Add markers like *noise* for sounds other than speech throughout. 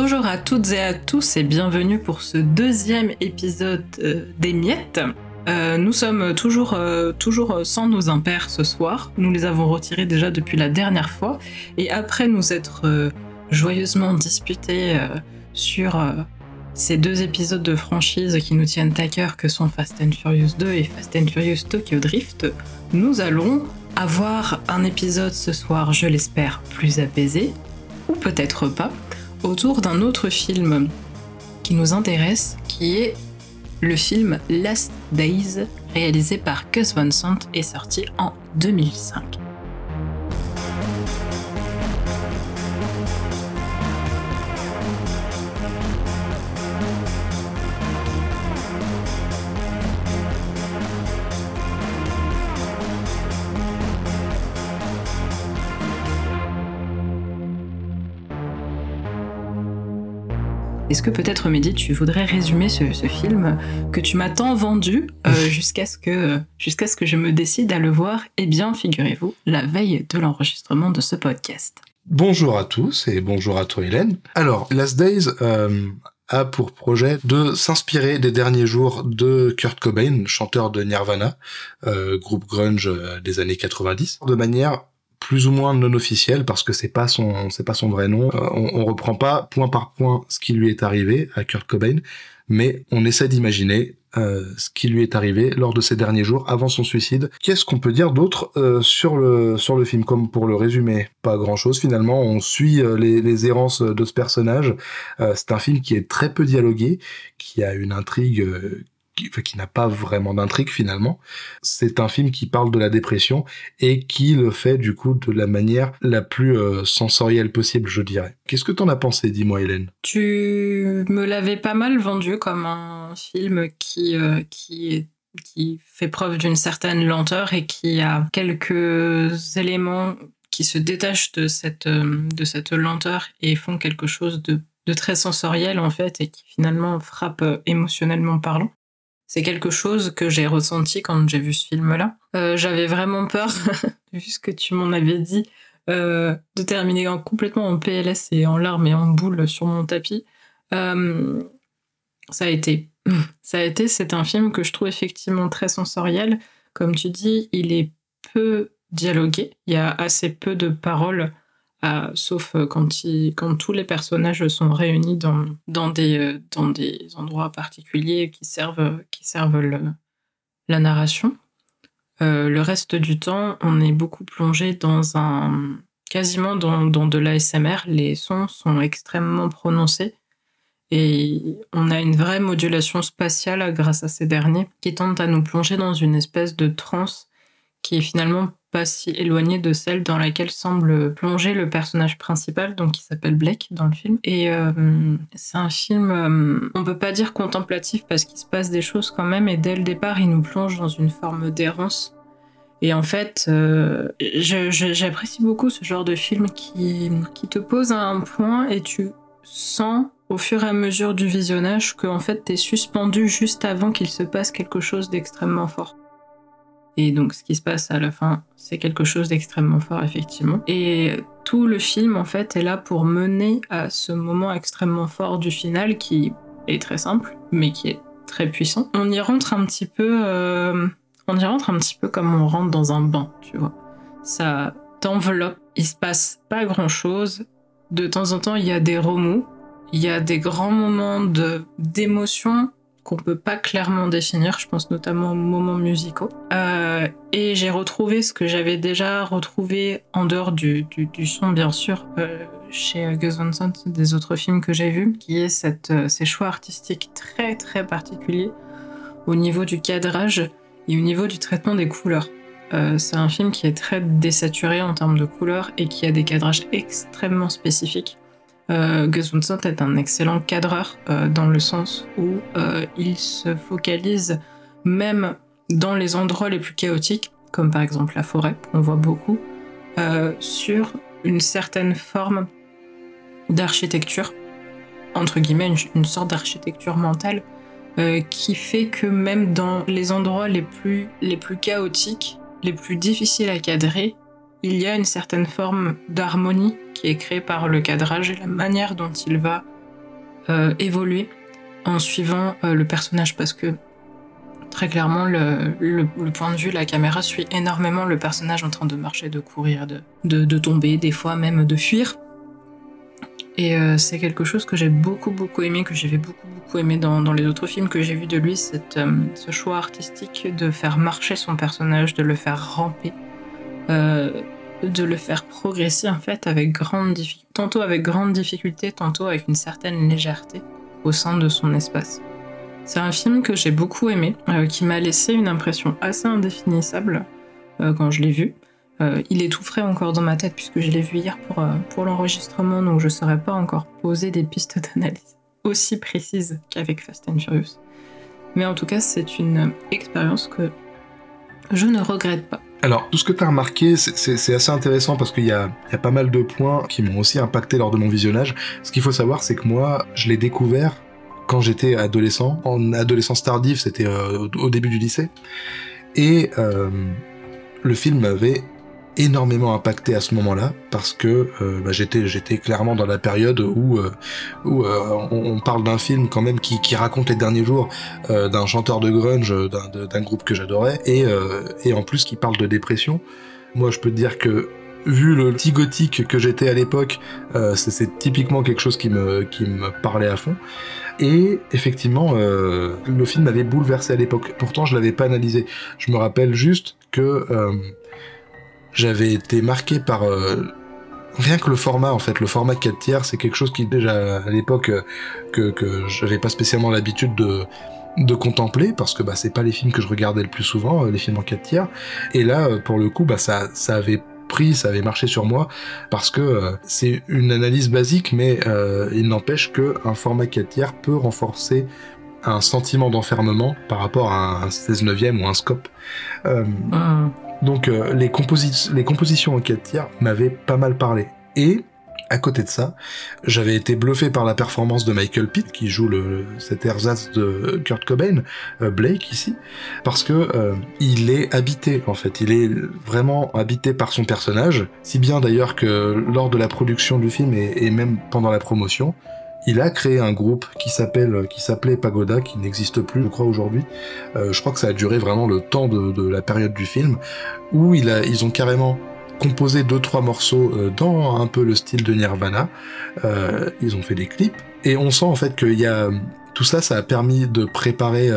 Bonjour à toutes et à tous et bienvenue pour ce deuxième épisode euh, des Miettes. Euh, nous sommes toujours, euh, toujours sans nos impairs ce soir. Nous les avons retirés déjà depuis la dernière fois. Et après nous être joyeusement disputés sur ces deux épisodes de franchise qui nous tiennent à cœur que sont Fast and Furious 2 et Fast and Furious Tokyo Drift, nous allons avoir un épisode ce soir, je l'espère, plus apaisé, ou peut-être pas, autour d'un autre film qui nous intéresse, qui est le film Last Days, réalisé par Gus Van Sant et sorti en 2005. Est-ce que peut-être, Mehdi, tu voudrais résumer ce, ce film que tu m'as tant vendu euh, *laughs* jusqu'à ce, que, jusqu'à ce que je me décide à le voir? Eh bien, figurez-vous, la veille de l'enregistrement de ce podcast. Bonjour à tous et bonjour à toi Hélène. Alors, Last Days euh, a pour projet de s'inspirer des derniers jours de Kurt Cobain, chanteur de Nirvana, euh, groupe grunge des années 90, de manière plus ou moins non officielle parce que c'est pas son c'est pas son vrai nom. Euh, on, on reprend pas point par point ce qui lui est arrivé à Kurt Cobain, mais on essaie d'imaginer euh, ce qui lui est arrivé lors de ces derniers jours avant son suicide. Qu'est-ce qu'on peut dire d'autre euh, sur le sur le film? Comme pour le résumer, pas grand-chose finalement. On suit euh, les, les errances de ce personnage. Euh, c'est un film qui est très peu dialogué, qui a une intrigue qui, n'a pas vraiment d'intrigue finalement. C'est un film qui parle de la dépression et qui le fait du coup de la manière la plus euh, sensorielle possible, je dirais. Qu'est-ce que t'en as pensé, dis-moi Hélène? Tu me l'avais pas mal vendu comme un film qui, euh, qui, fait preuve d'une certaine lenteur et qui a quelques éléments qui se détachent de cette, euh, de cette lenteur et font quelque chose de, de très sensoriel en fait et qui finalement frappe émotionnellement parlant. C'est quelque chose que j'ai ressenti quand j'ai vu ce film-là. Euh, J'avais vraiment peur, *laughs* vu ce que tu m'en avais dit, euh, de terminer en- complètement en PLS et en larmes et en boules sur mon tapis. Euh, ça a été. *clears throat* Ça a été, c'est un film que je trouve effectivement très sensoriel. Comme tu dis, il est peu dialogué. Il y a assez peu de paroles, euh, sauf euh, quand, quand tous les personnages sont réunis dans, dans, des, euh, dans des endroits particuliers qui servent, qui servent le- la narration. Le reste du temps, on est beaucoup plongé dans un. quasiment dans, dans de l'ASMR. Les sons sont extrêmement prononcés. Et on a une vraie modulation spatiale grâce à ces derniers qui tentent à nous plonger dans une espèce de transe qui est finalement pas si éloignée de celle dans laquelle semble plonger le personnage principal, donc qui s'appelle Blake dans le film. Et euh, c'est un film, euh, on peut pas dire contemplatif parce qu'il se passe des choses quand même, et dès le départ, il nous plonge dans une forme d'errance. Et en fait, euh, j'apprécie beaucoup ce genre de film qui, qui te pose à un point et tu sens au fur et à mesure du visionnage que en fait t'es suspendu juste avant qu'il se passe quelque chose d'extrêmement fort. Et donc ce qui se passe à la fin, c'est quelque chose d'extrêmement fort effectivement. Et tout le film en fait est là pour mener à ce moment extrêmement fort du final qui est très simple mais qui est très puissant. On y rentre un petit peu, euh, comme on rentre dans un bain, tu vois. Ça t'enveloppe, il se passe pas grand chose. De temps en temps, il y a des remous, il y a des grands moments d'émotion qu'on peut pas clairement définir. Je pense notamment aux moments musicaux. Euh, et j'ai retrouvé ce que j'avais déjà retrouvé en dehors du, du, son, bien sûr, euh, chez Gus Van Sant, des autres films que j'ai vus, qui est cette, euh, ces choix artistiques très très particuliers au niveau du cadrage et au niveau du traitement des couleurs. C'est un film qui est très désaturé en termes de couleurs et qui a des cadrages extrêmement spécifiques. Euh, est un excellent cadreur euh, dans le sens où euh, il se focalise même dans les endroits les plus chaotiques, comme par exemple la forêt, qu'on voit beaucoup, euh, sur une certaine forme d'architecture, entre guillemets, une, sorte d'architecture mentale qui fait que même dans les endroits les plus chaotiques, les plus difficiles à cadrer, il y a une certaine forme d'harmonie qui est créée par le cadrage et la manière dont il va évoluer en suivant le personnage parce que très clairement, le, point de vue, la caméra suit énormément le personnage en train de marcher, de courir, de, de, tomber, des fois même de fuir. Et euh, c'est quelque chose que j'ai beaucoup beaucoup aimé, que j'avais beaucoup beaucoup aimé dans, dans, les autres films que j'ai vus de lui, cette, euh, ce choix artistique de faire marcher son personnage, de le faire ramper, euh, de le faire progresser en fait avec grande tantôt avec grande difficulté, tantôt avec une certaine légèreté au sein de son espace. C'est un film que j'ai beaucoup aimé, euh, qui m'a laissé une impression assez indéfinissable euh, quand je l'ai vu. Il est tout frais encore dans ma tête puisque je l'ai vu hier pour, pour l'enregistrement, donc je ne saurais pas encore poser des pistes *laughs* d'analyse aussi précises qu'avec Fast and Furious. Mais en tout cas, c'est une expérience que je ne regrette pas. Alors, tout ce que tu as remarqué, c'est assez intéressant parce qu'il y, a, pas mal de points qui m'ont aussi impacté lors de mon visionnage. Ce qu'il faut savoir, c'est que moi, je l'ai découvert quand j'étais adolescent. En adolescence tardive, c'était euh, au début du lycée. Et euh, le film m'avait énormément impacté à ce moment-là parce que euh, bah, j'étais j'étais clairement dans la période où où on, parle d'un film quand même qui, qui raconte les derniers jours d'un chanteur de grunge d'un groupe que j'adorais et et en plus qui parle de dépression moi je peux te dire que vu le petit gothique que j'étais à l'époque c'est typiquement quelque chose qui me qui me parlait à fond et effectivement, euh, le film m'avait bouleversé à l'époque. Pourtant, je l'avais pas analysé. Je me rappelle juste que euh, j'avais été marqué par euh, rien que le format en fait. Le format 4 tiers, c'est quelque chose qui déjà à l'époque que que j'avais pas spécialement l'habitude de de contempler parce que bah c'est pas les films que je regardais le plus souvent les films en 4 tiers et là pour le coup bah ça ça avait pris, ça avait marché sur moi, parce que euh, c'est une analyse basique, mais euh, il n'empêche qu'un format 4 tiers peut renforcer un sentiment d'enfermement par rapport à un 16 neuvième ou un scope. Euh, ah. Donc les, les compositions en 4 tiers m'avaient pas mal parlé. Et à côté de ça, j'avais été bluffé par la performance de Michael Pitt, qui joue le, cet ersatz de Kurt Cobain, euh, Blake ici, parce que euh, il est habité, en fait. Il est vraiment habité par son personnage, si bien d'ailleurs que lors de la production du film et, même pendant la promotion, il a créé un groupe qui s'appelle, qui s'appelait Pagoda, qui n'existe plus, je crois aujourd'hui. Euh, je crois que ça a duré vraiment le temps de, la période du film, où ils ont carrément composé deux trois morceaux euh, dans un peu le style de Nirvana. Euh, ils ont fait des clips et on sent en fait qu'il y a tout ça, ça a permis de préparer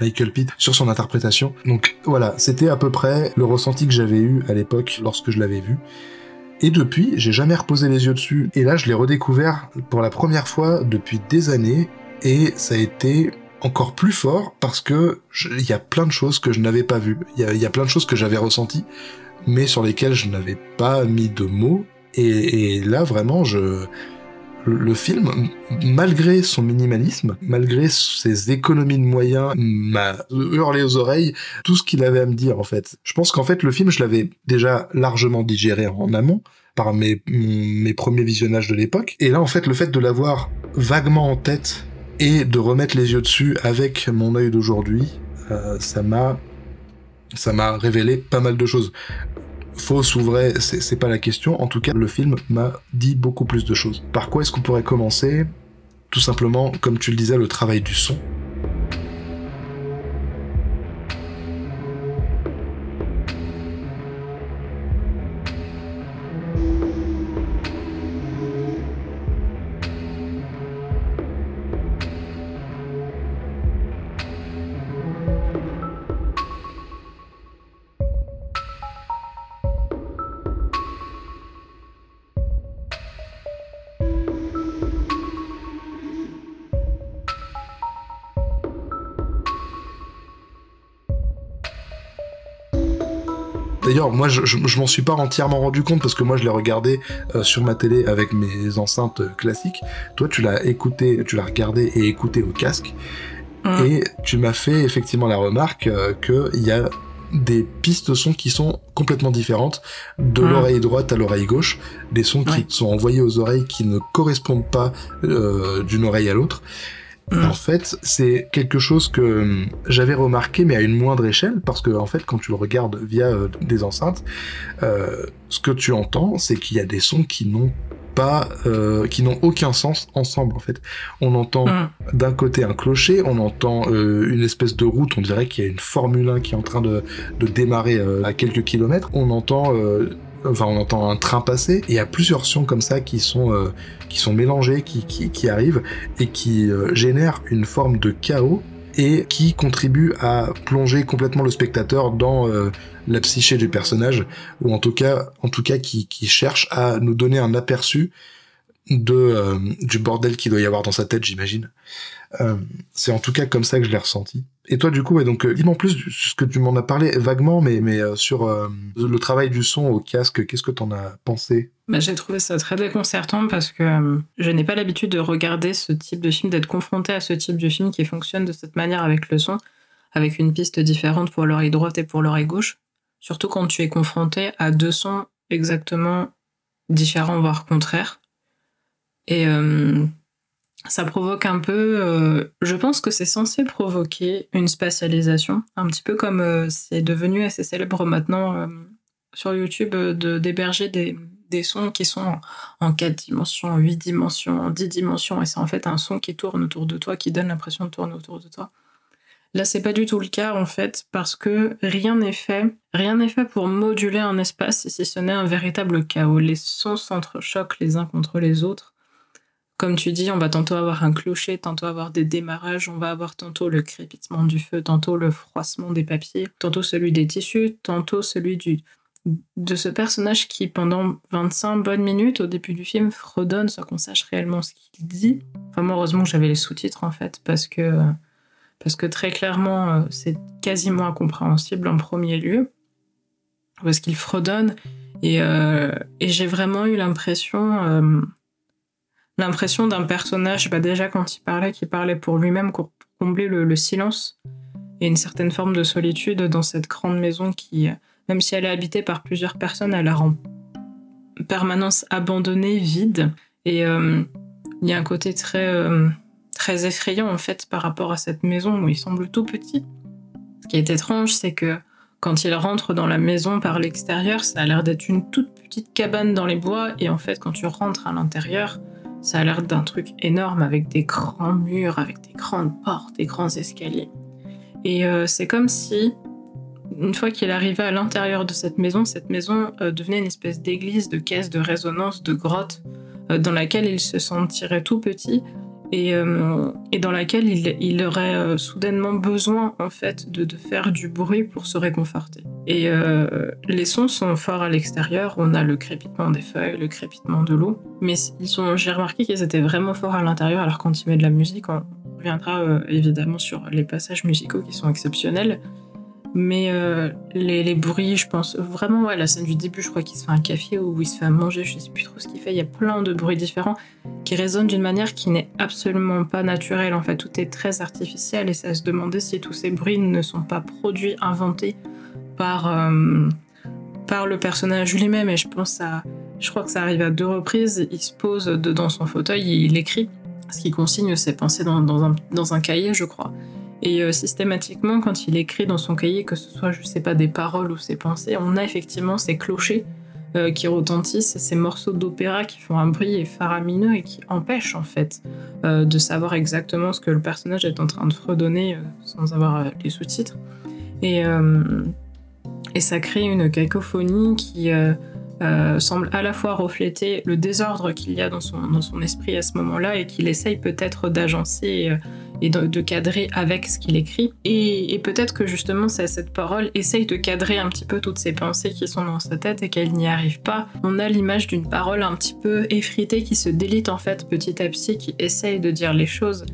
Michael Pitt sur son interprétation. Donc voilà, c'était à peu près le ressenti que j'avais eu à l'époque lorsque je l'avais vu. Et depuis, j'ai jamais reposé les yeux dessus. Et là, je l'ai redécouvert pour la première fois depuis des années. Et ça a été encore plus fort parce que il y a plein de choses que je n'avais pas vues. Il y, a, plein de choses que j'avais ressenties mais sur lesquels je n'avais pas mis de mots. Et, là, vraiment, je, le film, malgré son minimalisme, malgré ses économies de moyens, m'a hurlé aux oreilles tout ce qu'il avait à me dire, en fait. Je pense qu'en fait, le film, je l'avais déjà largement digéré en amont par mes, mes premiers visionnages de l'époque. Et là, en fait, le fait de l'avoir vaguement en tête et de remettre les yeux dessus avec mon œil d'aujourd'hui, euh, ça m'a ça m'a révélé pas mal de choses. Fausse ou vrai, c'est pas la question. En tout cas, le film m'a dit beaucoup plus de choses. Par quoi est-ce qu'on pourrait commencer? Tout simplement, comme tu le disais, le travail du son. D'ailleurs, moi, je, je, m'en suis pas entièrement rendu compte parce que moi, je l'ai regardé euh, sur ma télé avec mes enceintes classiques. Toi, tu l'as écouté, tu l'as regardé et écouté au casque. Mmh. Et tu m'as fait effectivement la remarque euh, qu'il y a des pistes de son qui sont complètement différentes de mmh. l'oreille droite à l'oreille gauche, des sons qui sont envoyés aux oreilles qui ne correspondent pas euh, d'une oreille à l'autre. En fait, c'est quelque chose que euh, j'avais remarqué, mais à une moindre échelle, parce que en fait, quand tu le regardes via euh, des enceintes, euh, ce que tu entends, c'est qu'il y a des sons qui n'ont pas, euh, qui n'ont aucun sens ensemble en fait. On entend Mm. d'un côté un clocher, on entend euh, une espèce de route, on dirait qu'il y a une Formule 1 qui est en train de, de démarrer euh, à quelques kilomètres. On entend, enfin on entend un train passer. Et il y a plusieurs sons comme ça qui sont euh, qui sont mélangés, qui, qui, arrivent et qui euh, génèrent une forme de chaos et qui contribuent à plonger complètement le spectateur dans euh, la psyché du personnage ou en tout cas en tout cas qui, qui cherche à nous donner un aperçu de euh, du bordel qu'il doit y avoir dans sa tête j'imagine euh, c'est en tout cas comme ça que je l'ai ressenti et toi du coup ouais, donc euh, dis-moi en plus ce que tu m'en as parlé vaguement mais mais sur le travail du son au casque qu'est-ce que t'en as pensé? Bah, j'ai trouvé ça très déconcertant parce que je n'ai pas l'habitude de regarder ce type de film, d'être confronté à ce type de film qui fonctionne de cette manière avec le son, avec une piste différente pour l'oreille droite et pour l'oreille gauche. Surtout quand tu es confronté à deux sons exactement différents, voire contraires. Et euh, ça provoque un peu. euh, je pense que c'est censé provoquer une spatialisation, un petit peu comme euh, c'est devenu assez célèbre maintenant sur YouTube euh, de d'héberger des, des sons qui sont en, en 4 dimensions, en 8 dimensions, en 10 dimensions, et c'est en fait un son qui tourne autour de toi, qui donne l'impression de tourner autour de toi. Là, c'est pas du tout le cas en fait, parce que rien n'est fait, rien n'est fait pour moduler un espace si ce n'est un véritable chaos. Les sons s'entrechoquent les uns contre les autres. Comme tu dis, on va tantôt avoir un clocher, tantôt avoir des démarrages, on va avoir tantôt le crépitement du feu, tantôt le froissement des papiers, tantôt celui des tissus, tantôt celui du, de ce personnage qui, pendant 25 bonnes minutes au début du film, fredonne sans qu'on sache réellement ce qu'il dit. Enfin, moi, heureusement que j'avais les sous-titres en fait, parce que, parce que très clairement, euh, c'est quasiment incompréhensible en premier lieu, parce qu'il fredonne. Et, euh, et j'ai vraiment eu l'impression. euh, l'impression d'un personnage, bah déjà quand il parlait, qui parlait pour lui-même, pour combler le, le silence et une certaine forme de solitude dans cette grande maison qui, même si elle est habitée par plusieurs personnes, elle la rend en permanence abandonnée, vide. Et euh, il y a un côté très, euh, très effrayant en fait par rapport à cette maison où il semble tout petit. Ce qui est étrange, c'est que quand il rentre dans la maison par l'extérieur, ça a l'air d'être une toute petite cabane dans les bois, et en fait, quand tu rentres à l'intérieur, ça a l'air d'un truc énorme avec des grands murs, avec des grandes portes, des grands escaliers. Et euh, c'est comme si, une fois qu'il arrivait à l'intérieur de cette maison, cette maison euh, devenait une espèce d'église, de caisse de résonance, de grotte, euh, dans laquelle il se sentirait tout petit et, euh, et dans laquelle il, aurait euh, soudainement besoin en fait de, faire du bruit pour se réconforter. Et euh, les sons sont forts à l'extérieur, on a le crépitement des feuilles, le crépitement de l'eau, mais j'ai remarqué qu'ils étaient vraiment forts à l'intérieur, alors quand il met de la musique, on reviendra évidemment sur les passages musicaux qui sont exceptionnels, mais euh, les, bruits, je pense vraiment, ouais, la scène du début, je crois qu'il se fait un café ou il se fait à manger, je sais plus trop ce qu'il fait, il y a plein de bruits différents qui résonnent d'une manière qui n'est absolument pas naturelle, en fait, tout est très artificiel et à se demander si tous ces bruits ne sont pas produits, inventés par, euh, par le personnage lui-même. Et je pense à. Je crois que ça arrive à deux reprises. Il se pose dans son fauteuil il écrit. Ce qui consigne ses pensées dans un, dans un cahier, je crois. Et euh, systématiquement, quand il écrit dans son cahier, que ce soit, je sais pas, des paroles ou ses pensées, on a effectivement ces clochers euh, qui retentissent, ces morceaux d'opéra qui font un bruit faramineux et qui empêchent, en fait, euh, de savoir exactement ce que le personnage est en train de fredonner sans avoir les sous-titres. Et, ça crée une cacophonie qui semble à la fois refléter le désordre qu'il y a dans son, dans son esprit à ce moment-là et qu'il essaye peut-être d'agencer et de, cadrer avec ce qu'il écrit. Et, peut-être que justement ça- cette parole essaye de cadrer un petit peu toutes ces pensées qui sont dans sa tête et qu'elle n'y arrive pas. On a l'image d'une parole un petit peu effritée qui se délite en fait petit à petit, qui essaye de dire les choses.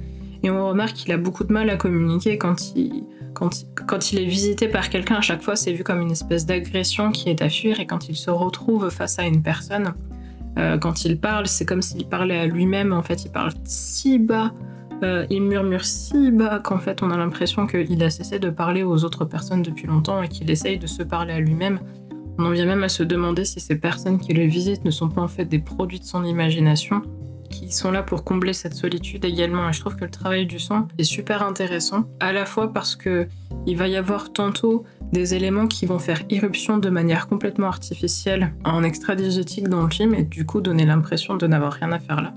Et on remarque qu'il a beaucoup de mal à communiquer quand il, quand, quand il est visité par quelqu'un, à chaque fois, c'est vu comme une espèce d'agression qui est à fuir. Et quand il se retrouve face à une personne, euh, quand il parle, c'est comme s'il parlait à lui-même. En fait, il parle si bas, euh, il murmure si bas qu'en fait, on a l'impression qu'il a cessé de parler aux autres personnes depuis longtemps et qu'il essaye de se parler à lui-même. On en vient même à se demander si ces personnes qui le visitent ne sont pas en fait des produits de son imagination qui sont là pour combler cette solitude également. Et je trouve que le travail du son est super intéressant, à la fois parce que il va y avoir tantôt des éléments qui vont faire irruption de manière complètement artificielle en extra-digétique dans le film et du coup donner l'impression de n'avoir rien à faire là.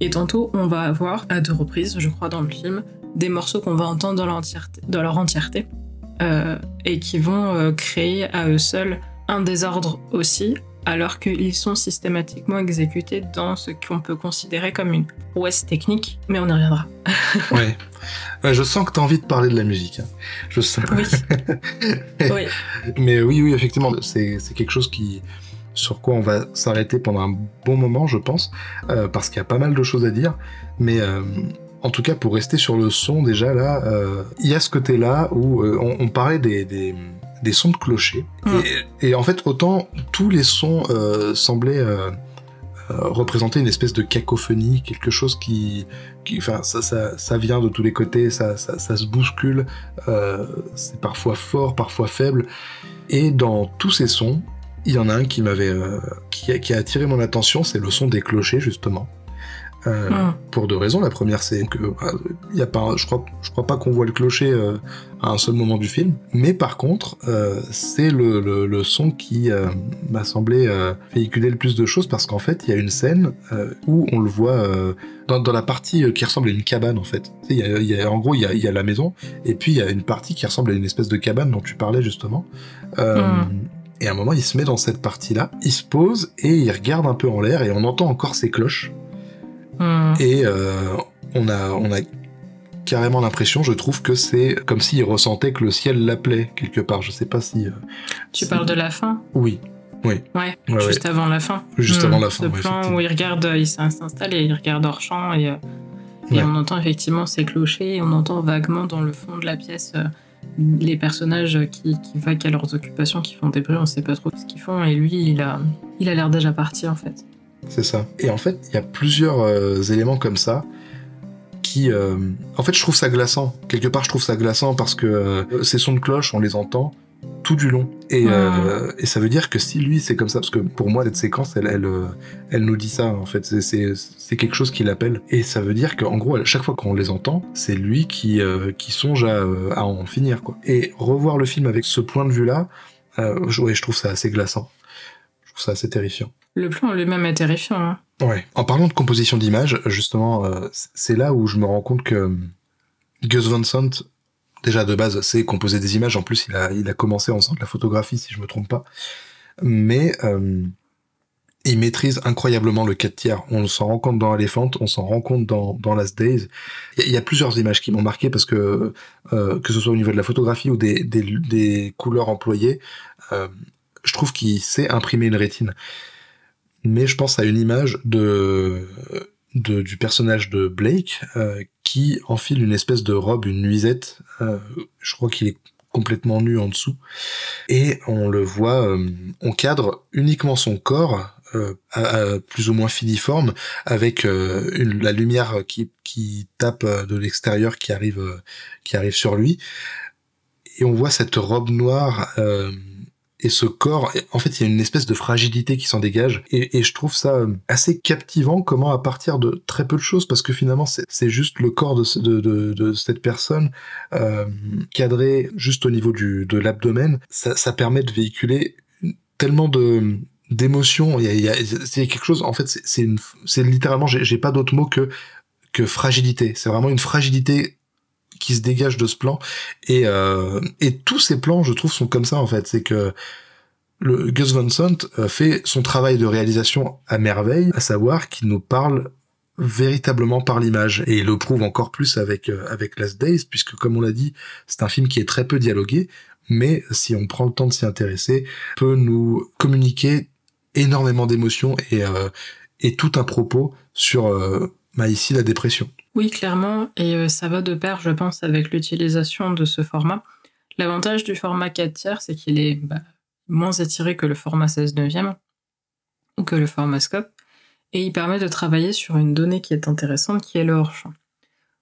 Et tantôt, on va avoir, à deux reprises, je crois, dans le film, des morceaux qu'on va entendre dans, dans leur entièreté euh, et qui vont euh, créer à eux seuls un désordre aussi, alors qu'ils sont systématiquement exécutés dans ce qu'on peut considérer comme une prouesse technique, mais on y reviendra. *laughs* ouais. Je sens que tu as envie de parler de la musique. Hein. Je sens. Oui. *laughs* oui. Mais oui, oui, effectivement, c'est quelque chose qui sur quoi on va s'arrêter pendant un bon moment, je pense, euh, parce qu'il y a pas mal de choses à dire. Mais euh, en tout cas, pour rester sur le son, déjà là, euh, il y a ce côté-là où on, parlait des, des, sons de clocher. Mm. Et, en fait, autant tous les sons semblaient représenter une espèce de cacophonie, quelque chose qui, enfin, ça, ça, ça, vient de tous les côtés, ça, ça, ça se bouscule, c'est parfois fort, parfois faible. Et dans tous ces sons, il y en a un qui m'avait, euh, qui, a, attiré mon attention, c'est le son des clochers justement. Euh, ah. Pour deux raisons. La première, c'est que bah, il y a pas, je crois, je crois pas qu'on voit le clocher euh, à un seul moment du film. Mais par contre, c'est le, le, son qui m'a semblé véhiculer le plus de choses parce qu'en fait, il y a une scène où on le voit dans, dans, la partie qui ressemble à une cabane en fait. Il y a, en gros, il y a, y a, la maison et puis il y a une partie qui ressemble à une espèce de cabane dont tu parlais justement. Hmm. Et à un moment, il se met dans cette partie-là, il se pose et il regarde un peu en l'air et on entend encore ses cloches. Hmm. Et euh, on, a, on a carrément l'impression, je trouve, que c'est comme s'il ressentait que le ciel l'appelait quelque part. Je sais pas si. Euh, tu parles de la fin Oui. Oui. Ouais, juste avant la fin. Juste avant la fin. Ce plan où il regarde, il s'installe et il regarde hors champ et, euh, et on entend effectivement ses clochers et on entend vaguement dans le fond de la pièce les personnages qui, qui vaquent à leurs occupations, qui font des bruits, on sait pas trop ce qu'ils font, et lui, il a il a l'air déjà parti en fait. C'est ça. Et en fait, il y a plusieurs euh, éléments comme ça qui, euh, en fait, je trouve ça glaçant. Quelque part, je trouve ça glaçant parce que euh, ces sons de cloche, on les entend, tout du long. Et, euh, et, ça veut dire que si lui c'est comme ça, parce que pour moi cette séquence elle, elle, euh, elle nous dit ça en fait, c'est quelque chose qui l'appelle. Et ça veut dire qu'en gros à chaque fois qu'on les entend, c'est lui qui, euh, qui songe à, à, en finir quoi. Et revoir le film avec ce point de vue là, je, ouais, je trouve ça assez glaçant. Je trouve ça assez terrifiant. Le plan lui-même est terrifiant. Hein. Ouais. En parlant de composition d'image, justement, c'est là où je me rends compte que Gus Van Sant déjà de base, c'est composer des images. En plus, il a, il a commencé en faisant de la photographie, si je me trompe pas. Mais euh, il maîtrise incroyablement le 4 tiers. On s'en rend compte dans Elephant, on s'en rend compte dans, dans Last Days. Il y, a plusieurs images qui m'ont marqué parce que, euh, que ce soit au niveau de la photographie ou des couleurs employées, euh, je trouve qu'il sait imprimer une rétine. Mais je pense à une image de de, du personnage de Blake euh, qui enfile une espèce de robe, une nuisette. Euh, je crois qu'il est complètement nu en dessous. Et on le voit, euh, on cadre uniquement son corps, à, plus ou moins filiforme, avec une, la lumière qui, qui tape de l'extérieur qui arrive, qui arrive sur lui. Et on voit cette robe noire et ce corps, en fait, il y a une espèce de fragilité qui s'en dégage, et, je trouve ça euh, assez captivant comment à partir de très peu de choses, parce que finalement c'est juste le corps de, cette personne euh, cadré juste au niveau du, de l'abdomen, ça, permet de véhiculer tellement de d'émotions. Il y a, quelque chose. En fait, c'est c'est littéralement, j'ai pas d'autre mot que que fragilité. C'est vraiment une fragilité qui se dégage de ce plan. Et, euh, et tous ces plans, je trouve, sont comme ça en fait. C'est que le Gus Van Sant euh, fait son travail de réalisation à merveille, à savoir qu'il nous parle véritablement par l'image et il le prouve encore plus avec euh, avec Last Days puisque comme on l'a dit c'est un film qui est très peu dialogué mais si on prend le temps de s'y intéresser peut nous communiquer énormément d'émotions et et tout un propos sur bah, ici la dépression oui, clairement, et euh, ça va de pair, je pense, avec l'utilisation de ce format. L'avantage du format 4 tiers, c'est qu'il est, bah, moins étiré que le format 16 neuvième ou que le format scope, et il permet de travailler sur une donnée qui est intéressante, qui est le hors-champ.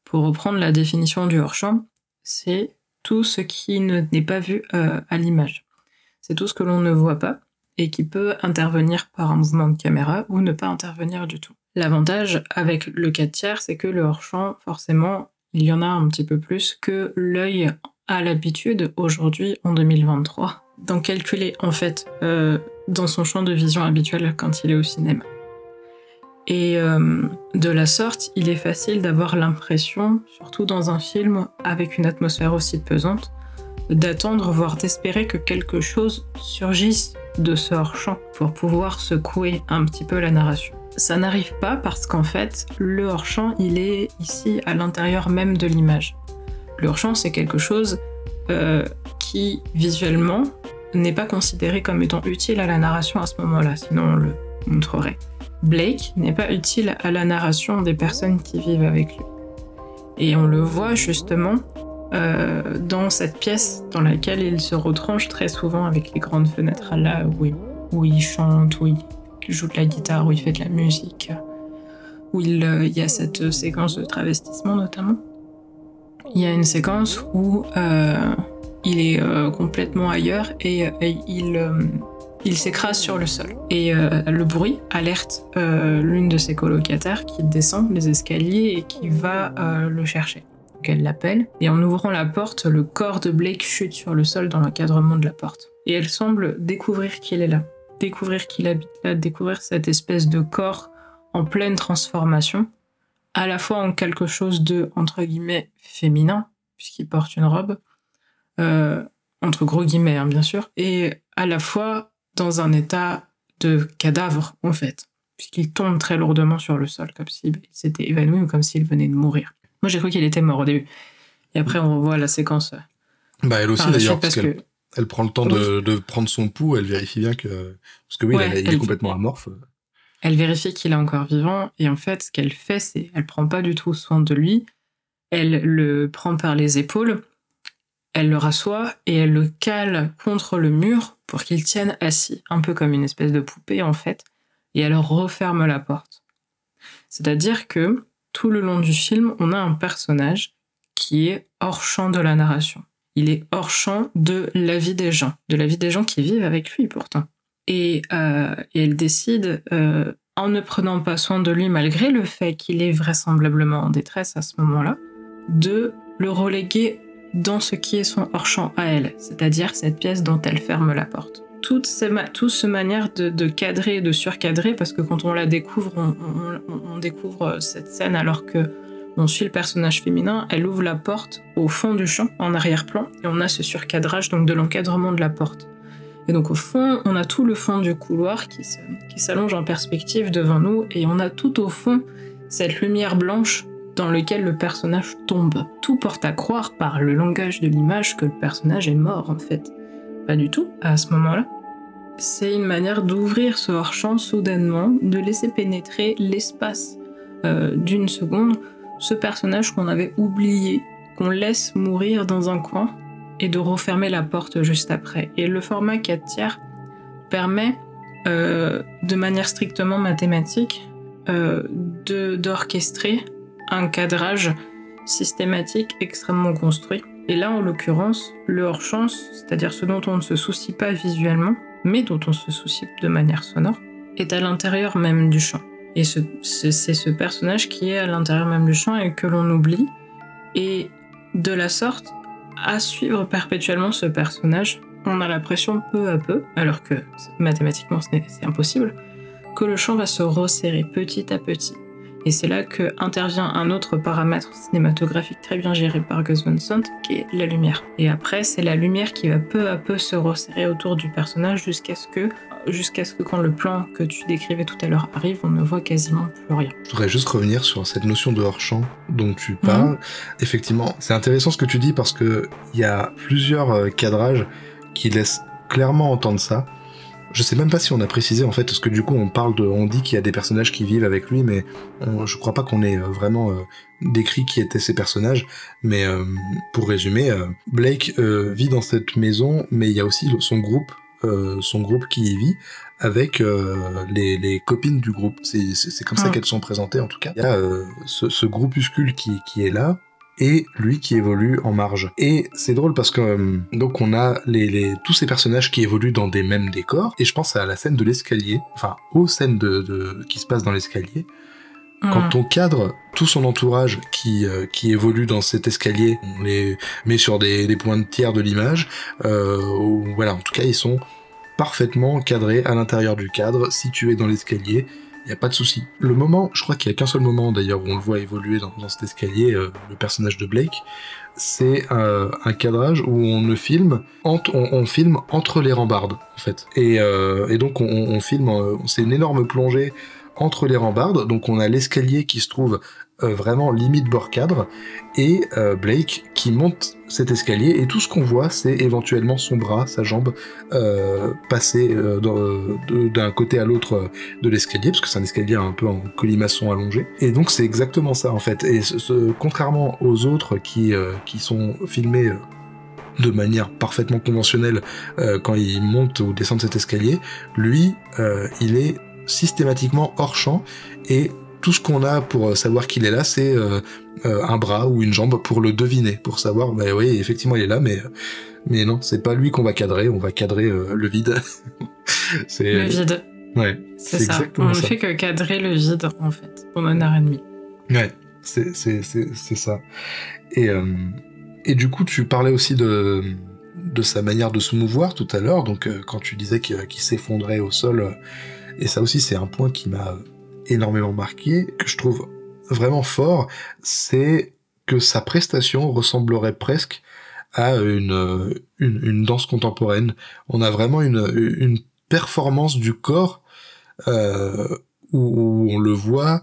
Pour reprendre la définition du hors-champ, c'est tout ce qui n'est pas vu euh, à l'image. C'est tout ce que l'on ne voit pas et qui peut intervenir par un mouvement de caméra ou ne pas intervenir du tout. L'avantage avec le 4 tiers, c'est que le hors-champ, forcément, il y en a un petit peu plus que l'œil a l'habitude aujourd'hui en 2023 d'en calculer en fait euh, dans son champ de vision habituel quand il est au cinéma. Et euh, de la sorte, il est facile d'avoir l'impression, surtout dans un film avec une atmosphère aussi pesante, d'attendre, voire d'espérer que quelque chose surgisse de ce hors-champ pour pouvoir secouer un petit peu la narration. Ça n'arrive pas parce qu'en fait, le hors-champ, il est ici à l'intérieur même de l'image. Le hors-champ, c'est quelque chose euh, qui, visuellement, n'est pas considéré comme étant utile à la narration à ce moment-là, sinon on le montrerait. Blake n'est pas utile à la narration des personnes qui vivent avec lui. Et on le voit justement euh, dans cette pièce dans laquelle il se retranche très souvent avec les grandes fenêtres là où il, où il chante, où il joue de la guitare, où il fait de la musique, où il, euh, y a cette séquence de travestissement notamment. Il y a une séquence où euh, il est euh, complètement ailleurs et, il, euh, il s'écrase sur le sol. Et euh, le bruit alerte l'une de ses colocataires qui descend les escaliers et qui va le chercher. Elle l'appelle et en ouvrant la porte, le corps de Blake chute sur le sol dans l'encadrement de la porte. Et elle semble découvrir qu'il est là, découvrir qu'il habite là, découvrir cette espèce de corps en pleine transformation, à la fois en quelque chose de, entre guillemets, féminin, puisqu'il porte une robe, euh, entre gros guillemets hein, bien sûr, et à la fois dans un état de cadavre en fait, puisqu'il tombe très lourdement sur le sol, comme s'il s'était évanoui ou comme s'il venait de mourir. Moi j'ai cru qu'il était mort au début. Et après on revoit la séquence. Euh, bah elle aussi d'ailleurs, parce, qu'elle elle prend le temps de, prendre son pouls, elle vérifie bien que... Parce que oui, il est complètement amorphe. Elle vérifie qu'il est encore vivant, et en fait ce qu'elle fait, c'est elle prend pas du tout soin de lui, elle le prend par les épaules, elle le rassoit et elle le cale contre le mur pour qu'il tienne assis, un peu comme une espèce de poupée en fait, et elle referme la porte. C'est-à-dire que tout le long du film, on a un personnage qui est hors champ de la narration. Il est hors champ de la vie des gens, de la vie des gens qui vivent avec lui pourtant. Et, euh, elle décide, euh, en ne prenant pas soin de lui malgré le fait qu'il est vraisemblablement en détresse à ce moment-là, de le reléguer dans ce qui est son hors-champ à elle, c'est-à-dire cette pièce dont elle ferme la porte. Toute ce manière de, cadrer, de surcadrer, parce que quand on la découvre, on, découvre cette scène alors que on suit le personnage féminin, elle ouvre la porte au fond du champ, en arrière-plan, et on a ce surcadrage donc de l'encadrement de la porte. Et donc au fond, on a tout le fond du couloir qui s'allonge en perspective devant nous, et on a tout au fond cette lumière blanche dans lequel le personnage tombe. Tout porte à croire par le langage de l'image que le personnage est mort en fait. Pas du tout à ce moment-là. C'est une manière d'ouvrir ce hors-champ soudainement, de laisser pénétrer l'espace euh, d'une seconde ce personnage qu'on avait oublié, qu'on laisse mourir dans un coin et de refermer la porte juste après. Et le format 4 tiers permet, euh, de manière strictement mathématique, euh, d'orchestrer un cadrage systématique extrêmement construit. Et là, en l'occurrence, le hors-champ, c'est-à-dire ce dont on ne se soucie pas visuellement, mais dont on se soucie de manière sonore, est à l'intérieur même du champ. Et c'est ce, personnage qui est à l'intérieur même du champ et que l'on oublie. Et de la sorte, à suivre perpétuellement ce personnage, on a l'impression peu à peu, alors que mathématiquement c'est impossible, que le champ va se resserrer petit à petit. Et c'est là que intervient un autre paramètre cinématographique très bien géré par Gus Van Sant, qui est la lumière. Et après, c'est la lumière qui va peu à peu se resserrer autour du personnage jusqu'à ce que, jusqu'à ce que quand le plan que tu décrivais tout à l'heure arrive, on ne voit quasiment plus rien. Je voudrais juste revenir sur cette notion de hors-champ dont tu parles. Mhm. Effectivement, c'est intéressant ce que tu dis parce que il y a plusieurs euh, cadrages qui laissent clairement entendre ça. Je sais même pas si on a précisé en fait, parce que du coup on parle de, on dit qu'il y a des personnages qui vivent avec lui, mais je crois pas qu'on ait euh, vraiment euh, décrit qui étaient ces personnages. Mais euh, pour résumer, Blake vit dans cette maison, mais il y a aussi son groupe, son groupe qui y vit avec les, les, copines du groupe. C'est comme ça ah. qu'elles sont présentées en tout cas. Il y a ce, ce groupuscule qui, qui est là, et lui qui évolue en marge. Et c'est drôle parce que euh, donc on a les, tous ces personnages qui évoluent dans des mêmes décors et je pense à la scène de l'escalier, enfin aux scènes de, qui se passent dans l'escalier. Quand on cadre tout son entourage qui, euh, qui évolue dans cet escalier, on les met sur des, des points de tiers de l'image, euh, voilà, en tout cas, ils sont parfaitement cadrés à l'intérieur du cadre, situés dans l'escalier, il n'y a pas de souci. Le moment, je crois qu'il n'y a qu'un seul moment d'ailleurs où on le voit évoluer dans, dans cet escalier, euh, le personnage de Blake, c'est un, un, cadrage où on ne filme, entre, on, on, filme entre les rambardes en fait. Et, euh, et donc on, on filme, euh, c'est une énorme plongée entre les rambardes, donc on a l'escalier qui se trouve euh, vraiment limite bord cadre, et euh, Blake qui monte cet escalier, et tout ce qu'on voit, c'est éventuellement son bras, sa jambe, euh, passer d'un côté à l'autre de l'escalier, parce que c'est un escalier un peu en colimaçon allongé. Et donc c'est exactement ça en fait. Et contrairement aux autres qui, qui sont filmés de manière parfaitement conventionnelle quand il monte ou descend cet escalier, lui, il est systématiquement hors champ et tout ce qu'on a pour savoir qu'il est là, c'est euh, euh, un bras ou une jambe pour le deviner, pour savoir, bah oui, effectivement, il est là, mais mais non, c'est pas lui qu'on va cadrer, on va cadrer euh, le vide. *laughs* c'est le vide. Ouais. C'est ça. On ne fait que cadrer le vide en fait pendant une heure et demie. Ouais, c'est c'est c'est ça. Et euh, et du coup, tu parlais aussi de de sa manière de se mouvoir tout à l'heure. Donc quand tu disais qu'il qu s'effondrait au sol, et ça aussi c'est un point qui m'a énormément marqué, que je trouve vraiment fort, c'est que sa prestation ressemblerait presque à une, une, danse contemporaine. On a vraiment une, une performance du corps euh, où, où, on le voit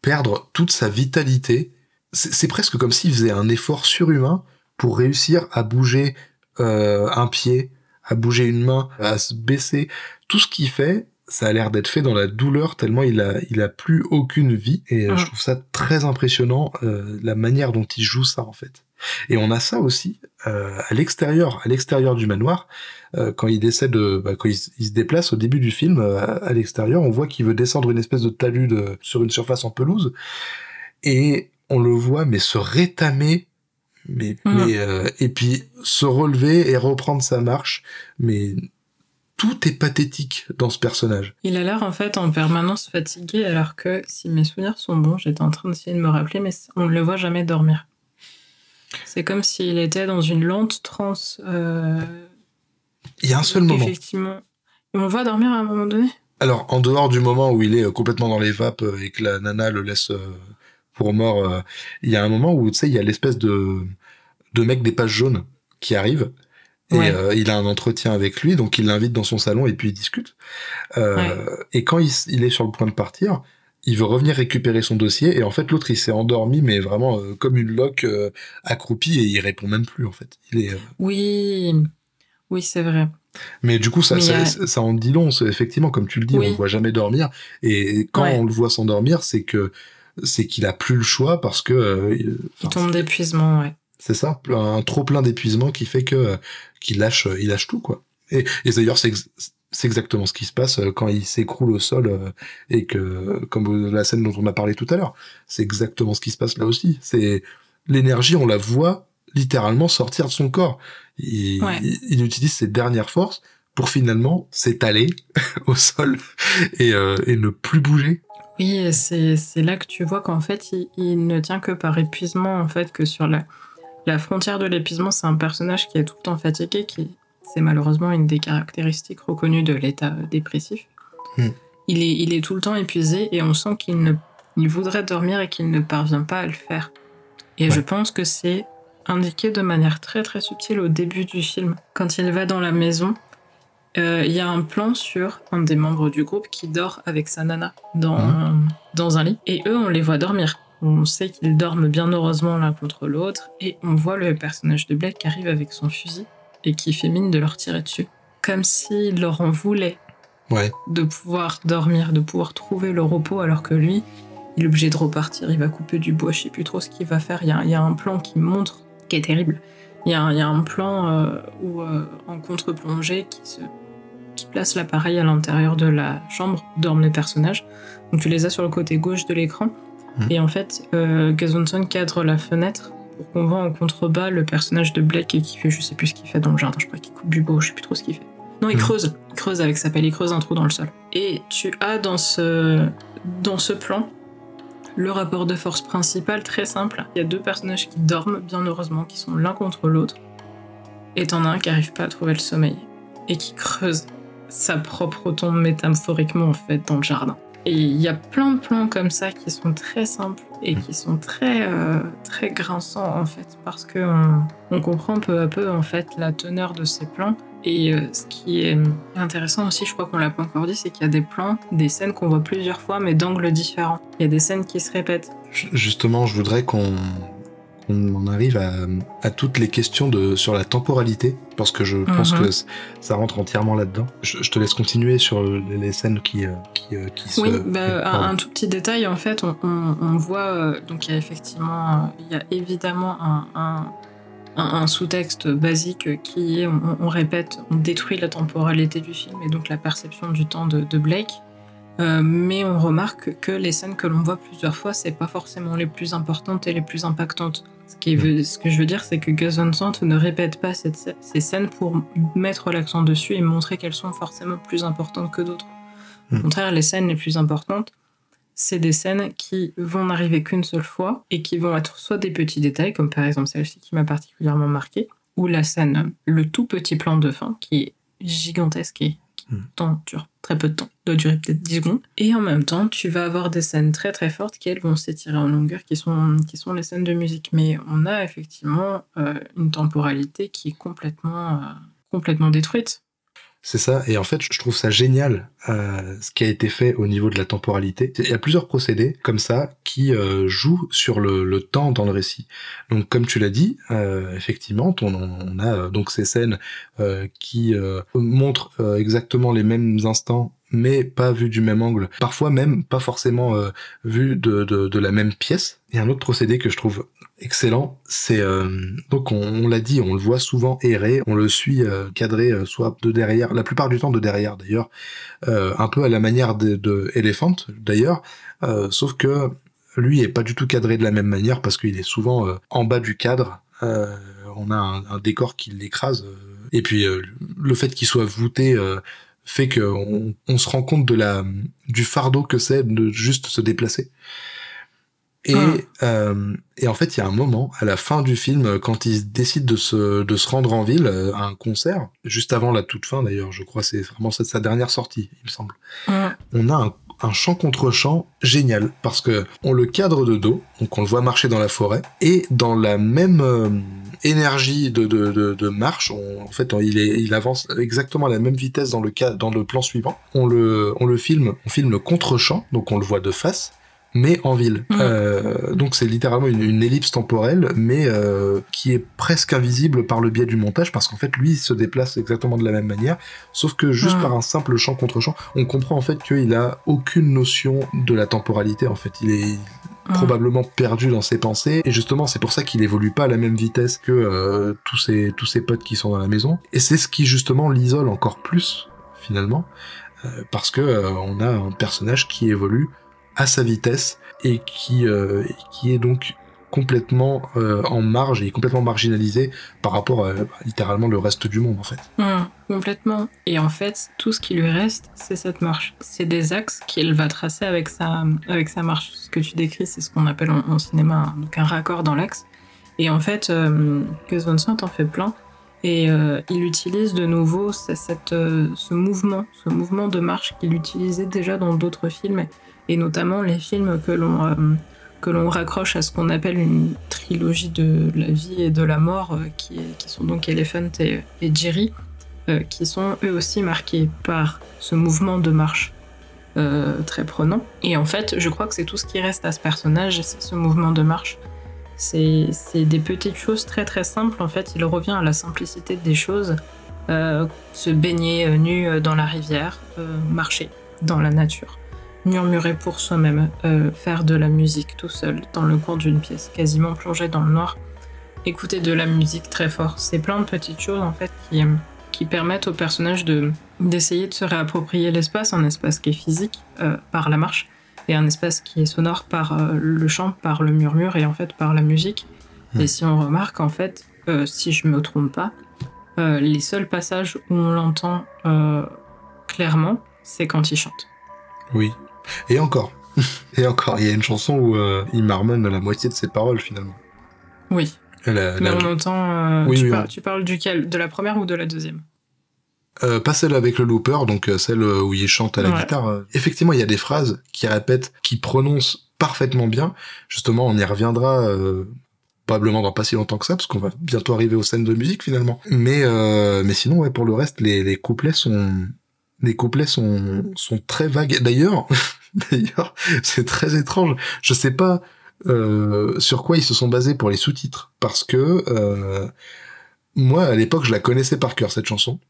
perdre toute sa vitalité. C'est presque comme s'il faisait un effort surhumain pour réussir à bouger euh, un pied, à bouger une main, à se baisser. Tout ce qu'il fait, ça a l'air d'être fait dans la douleur tellement il a il a plus aucune vie. Et mmh. je trouve ça très impressionnant euh, la manière dont il joue ça en fait. Et on a ça aussi euh, à l'extérieur à l'extérieur du manoir. Euh, quand il décède bah, quand il, il, se déplace au début du film euh, à, l'extérieur on voit qu'il veut descendre une espèce de talus de, sur une surface en pelouse. Et on le voit mais se rétamer mais, mmh. mais euh, et puis se relever et reprendre sa marche. Mais tout est pathétique dans ce personnage. Il a l'air en fait en permanence fatigué, alors que si mes souvenirs sont bons, j'étais en train d'essayer de me rappeler, mais on ne le voit jamais dormir. C'est comme s'il était dans une lente transe. Euh... Il y a un seul moment. Effectivement. Et on le voit dormir à un moment donné Alors, en dehors du moment où il est complètement dans les vapes et que la nana le laisse pour mort, il y a un moment où, tu sais, il y a l'espèce de, de mec des pages jaunes qui arrive et ouais. euh, il a un entretien avec lui, donc il l'invite dans son salon et puis ils discutent. Euh, ouais. Et quand il, il, est sur le point de partir, il veut revenir récupérer son dossier et en fait l'autre il s'est endormi mais vraiment euh, comme une loque euh, accroupie et il répond même plus en fait. Il est. euh, Oui, oui c'est vrai. Mais du coup, ça, ça, a... ça, en dit long. Effectivement, comme tu le dis, oui. on le voit jamais dormir. Et quand ouais. on le voit s'endormir, c'est que c'est qu'il a plus le choix parce que. Euh, il tombe d'épuisement, ouais. C'est ça, un trop plein d'épuisement qui fait que qu'il lâche, il lâche tout quoi. Et, et d'ailleurs, c'est c'est exactement ce qui se passe quand il s'écroule au sol et que, comme la scène dont on a parlé tout à l'heure, c'est exactement ce qui se passe là aussi. C'est l'énergie, on la voit littéralement sortir de son corps. Il, ouais. il, il utilise ses dernières forces pour finalement s'étaler *laughs* au sol et, euh, et, ne plus bouger. Oui, c'est là que tu vois qu'en fait, il, il, ne tient que par épuisement, en fait, que sur la, la frontière de l'épuisement, c'est un personnage qui est tout le temps fatigué, qui c'est malheureusement une des caractéristiques reconnues de l'état dépressif. Mm. Il, est, il est tout le temps épuisé et on sent qu'il ne il voudrait dormir et qu'il ne parvient pas à le faire. Et ouais. je pense que c'est indiqué de manière très très subtile au début du film. Quand il va dans la maison, euh, il y a un plan sur un des membres du groupe qui dort avec sa nana dans, mm. dans un lit. Et eux, on les voit dormir. On sait qu'ils dorment bien heureusement l'un contre l'autre, et on voit le personnage de Blake qui arrive avec son fusil et qui fait mine de leur tirer dessus. Comme s'il leur en voulait ouais. de pouvoir dormir, de pouvoir trouver le repos, alors que lui, il est obligé de repartir, il va couper du bois, je sais plus trop ce qu'il va faire. Il y, a, il y, a, un plan qui montre, qui est terrible. Il y a, il y a un plan euh, où, euh, en contre-plongée qui, se, qui place l'appareil à l'intérieur de la chambre, dorment les personnages. Donc tu les as sur le côté gauche de l'écran Mmh. Et en fait, euh, Gazonson cadre la fenêtre pour qu'on voit en contrebas le personnage de Blake et qui fait, je sais plus ce qu'il fait dans le jardin, je crois qu'il coupe du beau, je sais plus trop ce qu'il fait. Non, il mmh. creuse, il creuse avec sa pelle, il creuse un trou dans le sol. Et tu as dans ce, dans ce plan Le rapport de force principal, très simple. Il y a deux personnages qui dorment, bien heureusement, qui sont l'un contre l'autre. Et t'en as un qui arrive pas à trouver le sommeil. Et qui creuse sa propre tombe métaphoriquement, en fait, dans le jardin. Et il y a plein de plans comme ça qui sont très simples et qui sont très, euh, très grinçants, en fait, parce qu'on on comprend peu à peu, en fait, la teneur de ces plans. Et euh, ce qui est intéressant aussi, je crois qu'on l'a pas encore dit, c'est qu'il y a des plans, des scènes qu'on voit plusieurs fois, mais d'angles différents. Il y a des scènes qui se répètent. Justement, je voudrais qu'on qu'on en arrive à, à, toutes les questions de, sur la temporalité, parce que je pense Mhm. que c- ça rentre entièrement là-dedans. Je, je te laisse continuer sur les scènes qui, euh, qui, euh, qui se... Oui, bah, un, un tout petit détail, en fait, on, on- on voit, euh, donc il y a effectivement, il y a évidemment un, un- un- un sous-texte basique qui est, on, on répète, on détruit la temporalité du film et donc la perception du temps de, de Blake. Euh, mais on remarque que les scènes que l'on voit plusieurs fois, c'est pas forcément les plus importantes et les plus impactantes. Ce, qui veut- ce que je veux dire, c'est que Gus Van Sant ne répète pas cette ces scènes pour mettre l'accent dessus et montrer qu'elles sont forcément plus importantes que d'autres. Au Mm. contraire, les scènes les plus importantes, c'est des scènes qui vont n'arriver qu'une seule fois et qui vont être soit des petits détails, comme par exemple celle-ci qui m'a particulièrement marqué, ou la scène, le tout petit plan de fin qui est gigantesque et qui Mm. temps, dure très peu de temps, doit durer peut-être 10 secondes. Et en même temps, tu vas avoir des scènes très très fortes qui elles vont s'étirer en longueur, qui sont, qui sont les scènes de musique. Mais on a effectivement euh, une temporalité qui est complètement, euh, complètement détruite. C'est ça, et en fait, je trouve ça génial euh, ce qui a été fait au niveau de la temporalité. Il y a plusieurs procédés comme ça qui euh, jouent sur le, le temps dans le récit. Donc, comme tu l'as dit, euh, effectivement, on, on a euh, donc ces scènes euh, qui euh, montrent exactement les mêmes instants mais pas vues du même angle, parfois même pas forcément vues de, de, de la même pièce. Et un autre procédé que je trouve excellent, c'est euh, donc on, l'a dit, on le voit souvent errer, on le suit euh, cadré euh, soit de derrière, la plupart du temps de derrière d'ailleurs, euh, un peu à la manière de, de Elephant d'ailleurs, sauf que lui est pas du tout cadré de la même manière parce qu'il est souvent en bas du cadre. On a un, décor qui l'écrase et puis le fait qu'il soit voûté fait qu'on on se rend compte de la du fardeau que c'est de juste se déplacer. Et, Ah. euh, et en fait, il y a un moment, à la fin du film, quand il décide de se, de se rendre en ville euh, à un concert, juste avant la toute fin d'ailleurs, je crois, c'est vraiment sa dernière sortie, il me semble. Mm. On a un, un chant contre chant génial parce que on le cadre de dos, donc on le voit marcher dans la forêt, et dans la même euh, énergie de, de, de, de marche, on- en fait, on- il, est, il avance exactement à la même vitesse dans le, cas, dans le plan suivant. On le, on le filme, on filme le contre chant, donc on le voit de face mais en ville. Mhm. Euh, donc c'est littéralement une, une ellipse temporelle, mais euh, qui est presque invisible par le biais du montage, parce qu'en fait lui il se déplace exactement de la même manière, sauf que juste Mhm. par un simple champ contre champ, on comprend en fait qu'il a aucune notion de la temporalité. En fait, il est Mm. probablement perdu dans ses pensées, et justement c'est pour ça qu'il évolue pas à la même vitesse que euh, tous ses tous ses potes qui sont dans la maison. Et c'est ce qui justement l'isole encore plus finalement, euh, parce que euh, on a un personnage qui évolue à sa vitesse et qui, euh, qui est donc complètement euh, en marge et complètement marginalisé par rapport à littéralement le reste du monde en fait. Hum, complètement. Et en fait, tout ce qui lui reste, c'est cette marche. C'est des axes qu'il va tracer avec sa, avec sa marche. Ce que tu décris, c'est ce qu'on appelle en, cinéma donc un raccord dans l'axe. Et en fait, euh, Van Sant en fait plein. Et euh, il utilise de nouveau ce- cette, ce mouvement, ce mouvement de marche qu'il utilisait déjà dans d'autres films, et notamment les films que l'on euh, que l'on raccroche à ce qu'on appelle une trilogie de la vie et de la mort, euh, qui, sont donc Elephant et, Jerry, euh, qui sont eux aussi marqués par ce mouvement de marche très prenant. Et en fait, je crois que c'est tout ce qui reste à ce personnage, ce mouvement de marche. C'est des petites choses très très simples. En fait, il revient à la simplicité des choses. Se baigner nu dans la rivière, marcher dans la nature, murmurer pour soi-même, euh, faire de la musique tout seul dans le coin d'une pièce, quasiment plongé dans le noir, écouter de la musique très fort. C'est plein de petites choses en fait qui, euh, qui permettent au personnage de d'essayer de se réapproprier l'espace, un espace qui est physique euh, par la marche et un espace qui est sonore par euh, le chant, par le murmure et en fait par la musique. Mm. Et si on remarque en fait, si je me trompe pas, les seuls passages où on l'entend clairement, c'est quand il chante. Oui. Et encore, *laughs* Et encore, il y a une chanson où euh, il marmonne la moitié de ses paroles finalement. Oui. La- Mais la- on entend. euh, Oui, tu, oui, par- on- tu parles duquel? De la première ou de la deuxième? Euh, pas celle avec le looper, donc euh, celle où il chante à la Ouais. guitare. Effectivement, il y a des phrases qui répètent, qui prononcent parfaitement bien. Justement, on y reviendra probablement dans pas si longtemps que ça, parce qu'on va bientôt arriver aux scènes de musique finalement. Mais euh, mais sinon, ouais, pour le reste, les, les couplets sont les couplets sont sont très vagues. D'ailleurs, *laughs* d'ailleurs, c'est très étrange. Je sais pas euh, sur quoi ils se sont basés pour les sous-titres, parce que euh, moi, à l'époque, je la connaissais par cœur cette chanson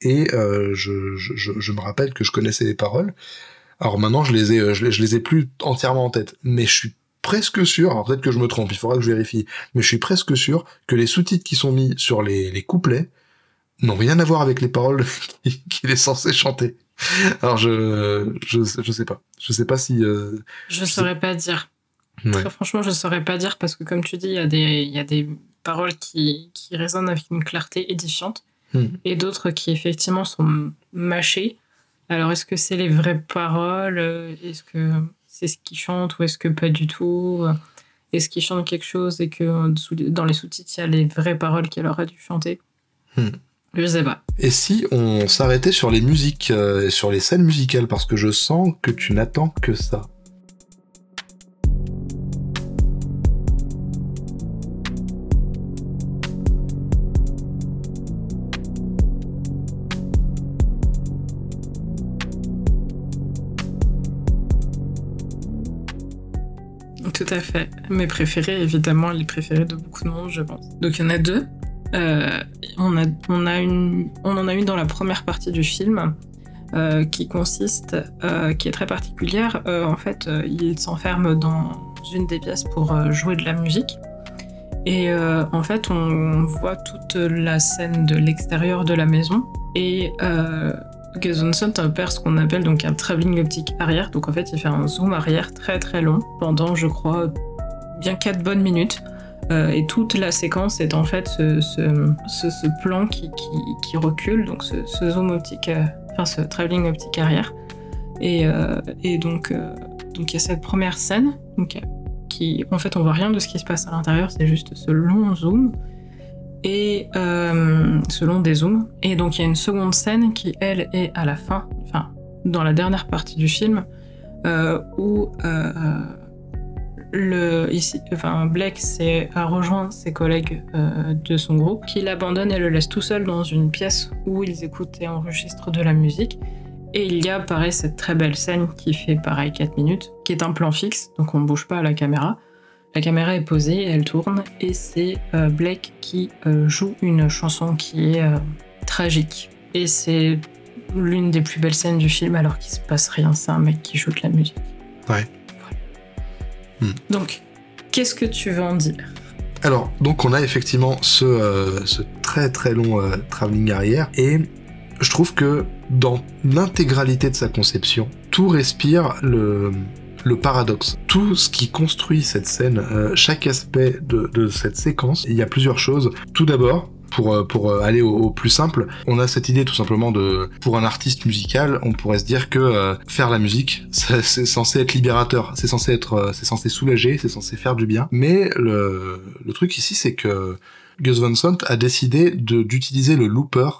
et euh, je, je, me rappelle que je connaissais les paroles. Alors maintenant, je les ai, je, je les ai plus entièrement en tête, mais je suis presque sûr. Alors peut-être que je me trompe, il faudra que je vérifie, mais je suis presque sûr que les sous-titres qui sont mis sur les, les couplets n'ont rien à voir avec les paroles qu'il *laughs* qu'il est censé chanter. Alors je, je, je sais pas, je sais pas si. euh, Je sais- saurais pas dire. ouais. Très franchement, je saurais pas dire parce que, comme tu dis, il y, a des- il y a des paroles qui, qui résonnent avec une clarté édifiante Hmm. et d'autres qui, effectivement, sont mâchées. Alors, est-ce que c'est les vraies paroles? Est-ce que c'est ce qu'ils chantent ou est-ce que pas du tout? Est-ce qu'ils chantent quelque chose et que dans les sous-titres, il y a les vraies paroles qu'elle aurait dû chanter? Hmm. Je sais pas. Et si on s'arrêtait sur les musiques euh, et sur les scènes musicales, parce que je sens que tu n'attends que ça. Tout à fait. Mes préférés, évidemment, les préférés de beaucoup de monde, je pense. Donc il y en a deux. Euh, on, en a une dans la première partie du film euh, qui consiste, euh, qui est très particulière. En fait, il s'enferme dans une des pièces pour jouer de la musique. Et en fait, on voit toute la scène de l'extérieur de la maison. Et euh, Sant opère ce qu'on appelle donc un travelling optique arrière. Donc en fait, il fait un zoom arrière très très long pendant, je crois, bien 4 bonnes minutes. Euh, et toute la séquence est en fait ce, plan qui, recule, donc ce, zoom optique, euh, enfin ce travelling optique arrière. Et, euh, donc, donc il y a cette première scène, donc, qui, en fait, on voit rien de ce qui se passe à l'intérieur, c'est juste ce long zoom et ce long des zooms. Et donc il y a une seconde scène qui, elle, est à la fin, enfin, dans la dernière partie du film, où le, ici, enfin, Blake s'est- a rejoint ses collègues euh, de son groupe, qui l'abandonnent et le laissent tout seul dans une pièce où ils écoutent et enregistrent de la musique. Et il y a, pareil, cette très belle scène qui fait, pareil, 4 minutes, qui est un plan fixe, donc on ne bouge pas à la caméra. La caméra est posée, elle tourne, et c'est euh, Blake qui euh, joue une chanson qui est euh, tragique. Et c'est l'une des plus belles scènes du film alors qu'il se passe rien, c'est un mec qui joue de la musique. Ouais. Hmm. Donc, qu'est-ce que tu veux en dire? Alors, donc on a effectivement ce, euh, ce très très long euh, travelling arrière, et je trouve que dans l'intégralité de sa conception, tout respire le, le paradoxe. Tout ce qui construit cette scène, euh, chaque aspect de, de cette séquence, il y a plusieurs choses. Tout d'abord, pour, euh, pour euh, aller au, au plus simple, on a cette idée tout simplement de, pour un artiste musical, on pourrait se dire que euh, faire la musique, *laughs* c'est censé être libérateur, c'est censé être, euh, c'est censé soulager, c'est censé faire du bien. Mais le, le truc ici, c'est que Gus Van Sant a décidé d'utiliser le looper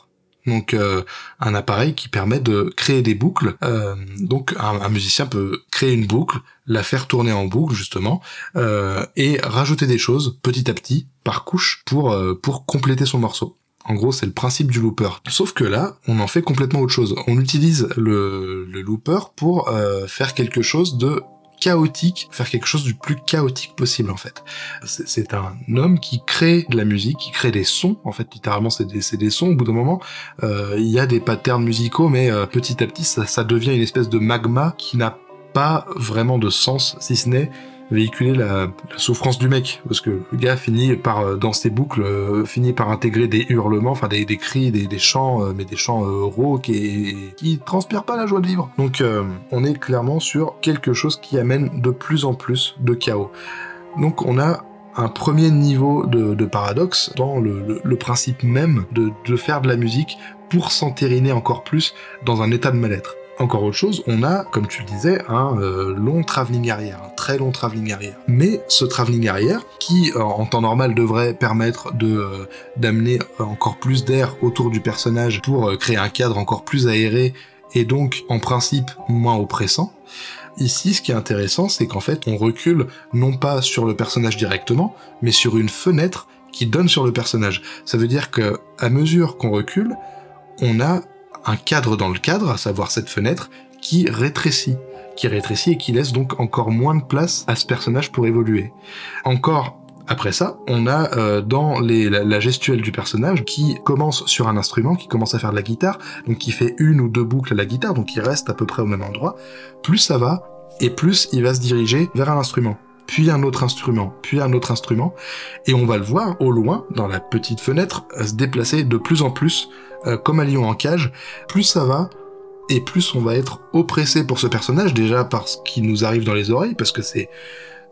donc euh, un appareil qui permet de créer des boucles. Euh, donc un, musicien peut créer une boucle, la faire tourner en boucle justement, euh, et rajouter des choses petit à petit par couche pour pour compléter son morceau. En gros, c'est le principe du looper. Sauf que là, on en fait complètement autre chose. On utilise le, looper pour faire quelque chose de chaotique, faire quelque chose du plus chaotique possible en fait. C'est un homme qui crée de la musique, qui crée des sons, en fait littéralement c'est des, des sons, au bout d'un moment euh, il y a des patterns musicaux mais euh, petit à petit ça devient une espèce de magma qui n'a pas vraiment de sens si ce n'est véhiculer la, souffrance du mec. Parce que le gars finit par euh, dans ses boucles euh, finit par intégrer des hurlements enfin des, cris des, chants euh, mais des chants rauques et qui transpirent pas la joie de vivre. Donc on est clairement sur quelque chose qui amène de plus en plus de chaos. Donc on a un premier niveau de, paradoxe dans le principe même de, de faire de la musique pour s'entériner encore plus dans un état de mal-être. Encore autre chose, on a, comme tu le disais, un euh, long travelling arrière, un très long travelling arrière. Mais ce travelling arrière, qui en temps normal devrait permettre de d'amener encore plus d'air autour du personnage pour créer un cadre encore plus aéré et donc en principe moins oppressant, Ici, ce qui est intéressant, c'est qu'en fait, on recule non pas sur le personnage directement, mais sur une fenêtre qui donne sur le personnage. Ça veut dire que, à mesure qu'on recule, on a un cadre dans le cadre, à savoir cette fenêtre, qui rétrécit, qui rétrécit et qui laisse donc encore moins de place à ce personnage pour évoluer. Encore après ça, on a euh, dans les, la, gestuelle du personnage qui commence sur un instrument, qui commence à faire de la guitare, donc qui fait une ou deux boucles à la guitare, donc il reste à peu près au même endroit. Plus ça va, et plus il va se diriger vers un instrument puis un autre instrument, puis un autre instrument, et on va le voir au loin, dans la petite fenêtre, se déplacer de plus en plus, euh, comme un lion en cage. Plus ça va, et plus on va être oppressé pour ce personnage, déjà par ce qui nous arrive dans les oreilles, parce que c'est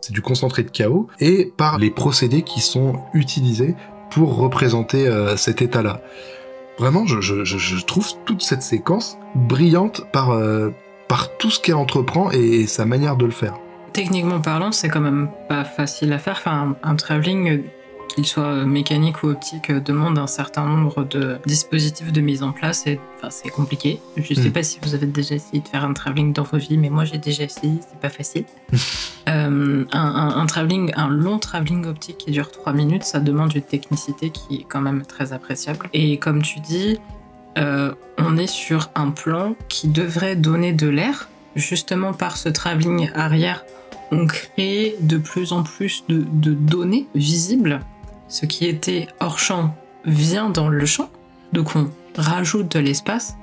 du concentré de chaos, et par les procédés qui sont utilisés pour représenter euh, cet état-là. Vraiment, je, trouve toute cette séquence brillante par, euh, par tout ce qu'elle entreprend et sa manière de le faire. Techniquement parlant, c'est quand même pas facile à faire. Enfin, un, travelling, qu'il soit mécanique ou optique, demande un certain nombre de dispositifs de mise en place et enfin, c'est compliqué. Je sais hmm. pas si vous avez déjà essayé de faire un travelling dans vos vies, mais moi j'ai déjà essayé, c'est pas facile. *laughs* euh, un, un, travelling, un long travelling optique qui dure 3 minutes, ça demande une technicité qui est quand même très appréciable. Et comme tu dis, euh, on est sur un plan qui devrait donner de l'air, justement par ce travelling arrière on crée de plus en plus de, données visibles. Ce qui était hors champ vient dans le champ, donc on rajoute de l'espace.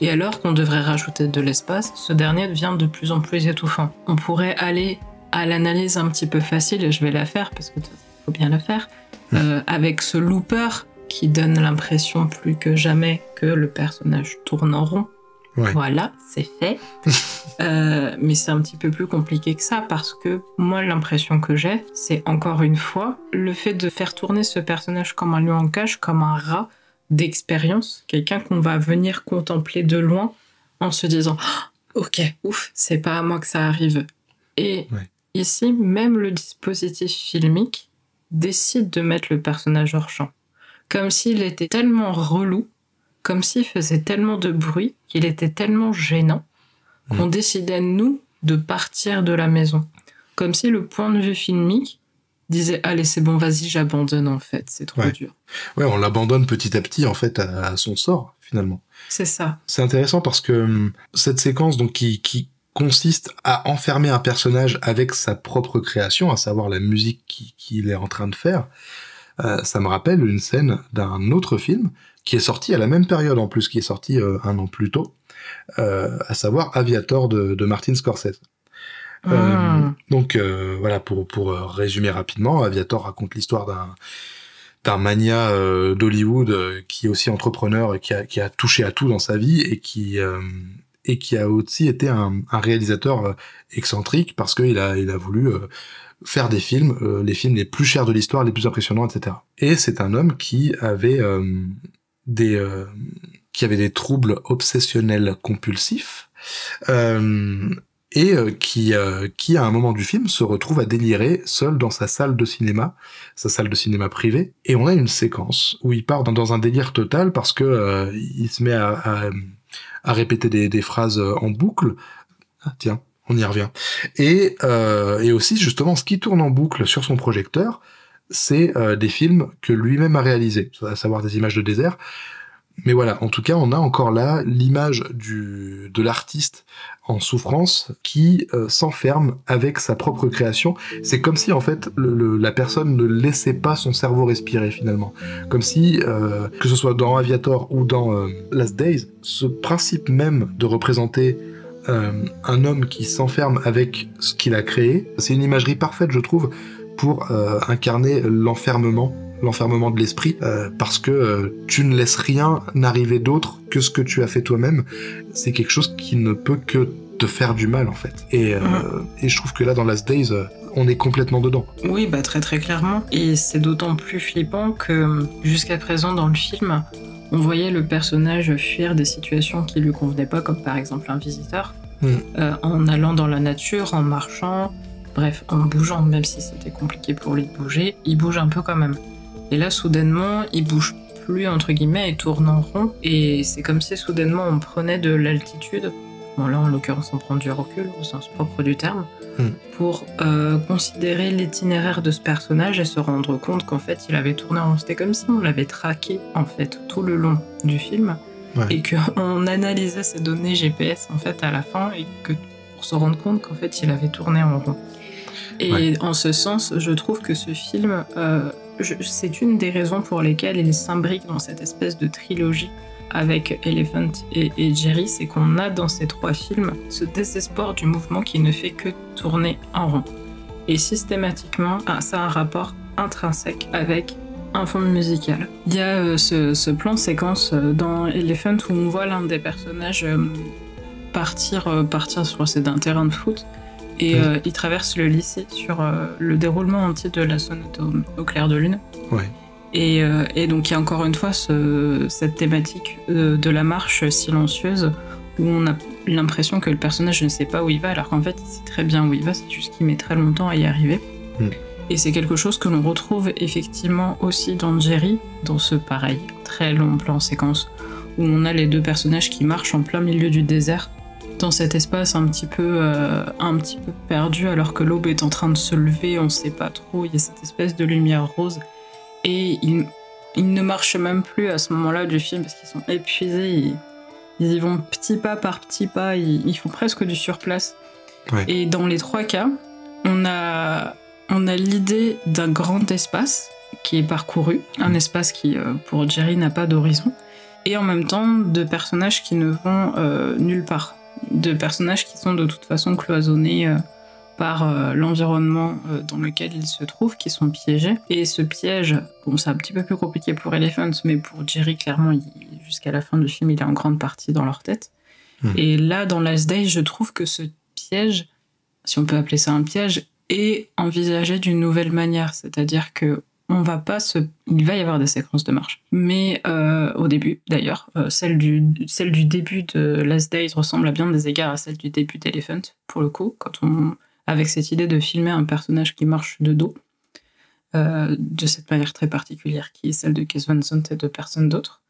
Et alors qu'on devrait rajouter de l'espace, ce dernier devient de plus en plus étouffant. On pourrait aller à l'analyse un petit peu facile, et je vais la faire parce qu'il faut bien la faire, mmh. euh, avec ce looper qui donne l'impression plus que jamais que le personnage tourne en rond voilà, c'est fait. *laughs* Euh, mais c'est un petit peu plus compliqué que ça parce que moi, l'impression que j'ai, c'est encore une fois le fait de faire tourner ce personnage comme un lion en cage, comme un rat d'expérience, quelqu'un qu'on va venir contempler de loin en se disant ah, Ok, ouf, c'est pas à moi que ça arrive. Et ici, même le dispositif filmique décide de mettre le personnage hors champ. Comme s'il était tellement relou comme s'il faisait tellement de bruit, qu'il était tellement gênant, qu'on mm. décidait, nous, de partir de la maison. Comme si le point de vue filmique disait allez c'est bon vas-y j'abandonne en fait. C'est trop dur. Ouais on l'abandonne petit à petit en fait à, son sort finalement. C'est ça. C'est intéressant parce que hum, cette séquence donc qui, qui consiste à enfermer un personnage avec sa propre création à savoir la musique qu'il est en train de faire euh, ça me rappelle une scène d'un autre film qui est sorti à la même période en plus, qui est sorti euh, un an plus tôt, euh, à savoir Aviator de, Martin Scorsese. Ah. Euh, donc voilà, pour, pour résumer rapidement, Aviator raconte l'histoire d'un d'un mania d'Hollywood qui est aussi entrepreneur et qui a, qui a, touché à tout dans sa vie et qui et qui a aussi été un, un réalisateur excentrique parce qu'il a il a voulu faire des films, les films les plus chers de l'histoire, les plus impressionnants, etc. Et c'est un homme qui avait des euh, qui avait des troubles obsessionnels compulsifs euh, et euh, qui qui à un moment du film se retrouve à délirer seul dans sa salle de cinéma, sa salle de cinéma privée et on a une séquence où il part dans, un délire total parce que il se met à, à, répéter des, des, phrases en boucle. Ah, tiens, on y revient. Et, et aussi justement ce qui tourne en boucle sur son projecteur, c'est euh, des films que lui-même a réalisés, à savoir des images de désert. Mais voilà, en tout cas, on a encore là l'image du de l'artiste en souffrance qui euh, s'enferme avec sa propre création. C'est comme si en fait la personne ne laissait pas son cerveau respirer finalement. Comme si, euh, que ce soit dans Aviator ou dans Last Days, ce principe même de représenter un homme qui s'enferme avec ce qu'il a créé, c'est une imagerie parfaite, je trouve, pour euh, incarner l'enfermement l'enfermement de l'esprit, euh, parce que euh, tu ne laisses rien n'arriver d'autre que ce que tu as fait toi-même. C'est quelque chose qui ne peut que te faire du mal en fait. Et, et je trouve que là dans Last Days, on est complètement dedans. Oui, bah très très clairement. Et c'est d'autant plus flippant que jusqu'à présent dans le film, on voyait le personnage fuir des situations qui lui convenaient pas, comme par exemple un visiteur, Mm. en allant dans la nature, en marchant, bref, en bougeant, même si c'était compliqué pour lui de bouger, il bouge un peu quand même. Et là, soudainement, il bouge plus, entre guillemets, et tourne en rond, et c'est comme si soudainement on prenait de l'altitude, bon là en l'occurrence on prend du recul au sens propre du terme, Mm. pour euh, considérer l'itinéraire de ce personnage et se rendre compte qu'en fait il avait tourné en rond. C'était comme si on l'avait traqué en fait tout le long du film Ouais. et qu'on analysait ces données GPS en fait à la fin et que pour se rendre compte qu'en fait il avait tourné en rond. Et Ouais. en ce sens, je trouve que ce film, euh, c'est une des raisons pour lesquelles il s'imbrique dans cette espèce de trilogie avec Elephant et, et Jerry, c'est qu'on a dans ces trois films ce désespoir du mouvement qui ne fait que tourner en rond. Et systématiquement, ah, ça a un rapport intrinsèque avec un fond musical. Il y a euh, ce, ce plan séquence euh, dans Elephant où on voit l'un des personnages euh, partir, euh, partir sur c'est d'un terrain de foot et Mhm. euh, il traverse le lycée sur euh, le déroulement entier de la sonate au, au clair de lune. Ouais. Et, euh, et donc il y a encore une fois ce- cette thématique euh, de la marche silencieuse où on a l'impression que le personnage ne sait pas où il va alors qu'en fait il sait très bien où il va, c'est juste qu'il met très longtemps à y arriver. Mm. Et c'est quelque chose que l'on retrouve effectivement aussi dans Jerry, dans ce pareil très long plan séquence où on a les deux personnages qui marchent en plein milieu du désert dans cet espace un petit peu euh, un petit peu perdu alors que l'aube est en train de se lever, on sait pas trop, il y a cette espèce de lumière rose et ils, ils ne marchent même plus à ce moment-là du film parce qu'ils sont épuisés, ils, ils y vont petit pas par petit pas, ils, ils font presque du surplace. Ouais. Et dans les trois cas, on a, on a l'idée d'un grand espace qui est parcouru, un espace qui, euh, pour Jerry, n'a pas d'horizon, et en même temps de personnages qui ne vont euh, nulle part, de personnages qui sont de toute façon cloisonnés euh, par euh, l'environnement euh, dans lequel ils se trouvent, qui sont piégés. Et ce piège, bon, c'est un petit peu plus compliqué pour Elephant, mais pour Jerry, clairement, jusqu'à la fin du film, il est en grande partie dans leur tête. Hmm. Et là, dans Last Day, je trouve que ce piège, si on peut appeler ça un piège, est envisagé d'une nouvelle manière. C'est-à-dire que on va pas se... Il va y avoir des séquences de marche. Mais euh, au début, d'ailleurs, euh, celle, du, celle du début de Last Days ressemble à bien des égards à celle du début d'Elephant, pour le coup, quand on... avec cette idée de filmer un personnage qui marche de dos, euh, de cette manière très particulière, qui est celle de Van Sant et de personne d'autre.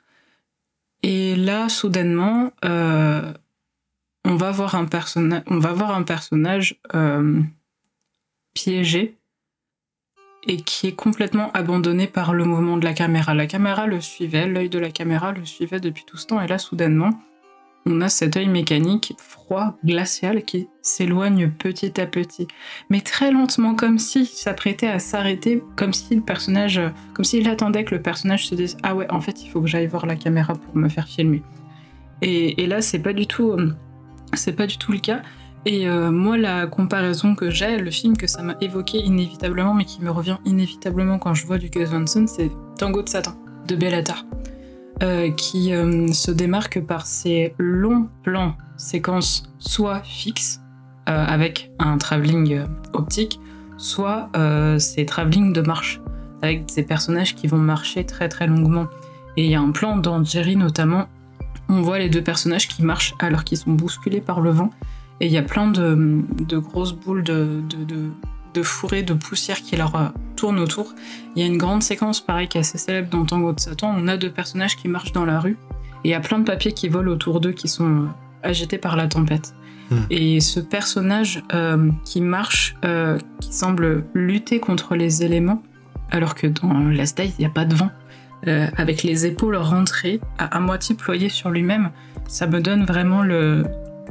Et là, soudainement, on va voir un, on va voir un personnage piégé et qui est complètement abandonné par le mouvement de la caméra. La caméra le suivait, l'œil de la caméra le suivait depuis tout ce temps, et là, soudainement, on a cet œil mécanique froid, glacial, qui s'éloigne petit à petit, mais très lentement, comme si s'apprêtait à s'arrêter, comme si le personnage, comme s'il attendait que le personnage se dise ah ouais, en fait, il faut que j'aille voir la caméra pour me faire filmer. Et, là, c'est pas du tout, c'est pas du tout le cas. Et euh, moi, la comparaison que j'ai, le film que ça m'a évoqué inévitablement, mais qui me revient inévitablement quand je vois du Gus Van Sant, c'est Tango de Satan de Bellatar, euh, qui euh, se démarque par ses longs plans séquences soit fixes avec un travelling optique, soit ces travelling de marche avec ces personnages qui vont marcher très très longuement. Et il y a un plan dans Jerry notamment, on voit les deux personnages qui marchent alors qu'ils sont bousculés par le vent. Et il y a plein de, de grosses boules de, de, de, de fourrés, de poussière qui leur euh, tournent autour. Il y a une grande séquence, pareil, qui est assez célèbre dans Tango de Satan. On a deux personnages qui marchent dans la rue. Et il y a plein de papiers qui volent autour d'eux, qui sont euh, agités par la tempête. Hmm. Et ce personnage euh, qui marche, euh, qui semble lutter contre les éléments, alors que dans Last Day, il n'y a pas de vent, euh, avec les épaules rentrées, à, à moitié ployées sur lui-même, ça me donne vraiment le,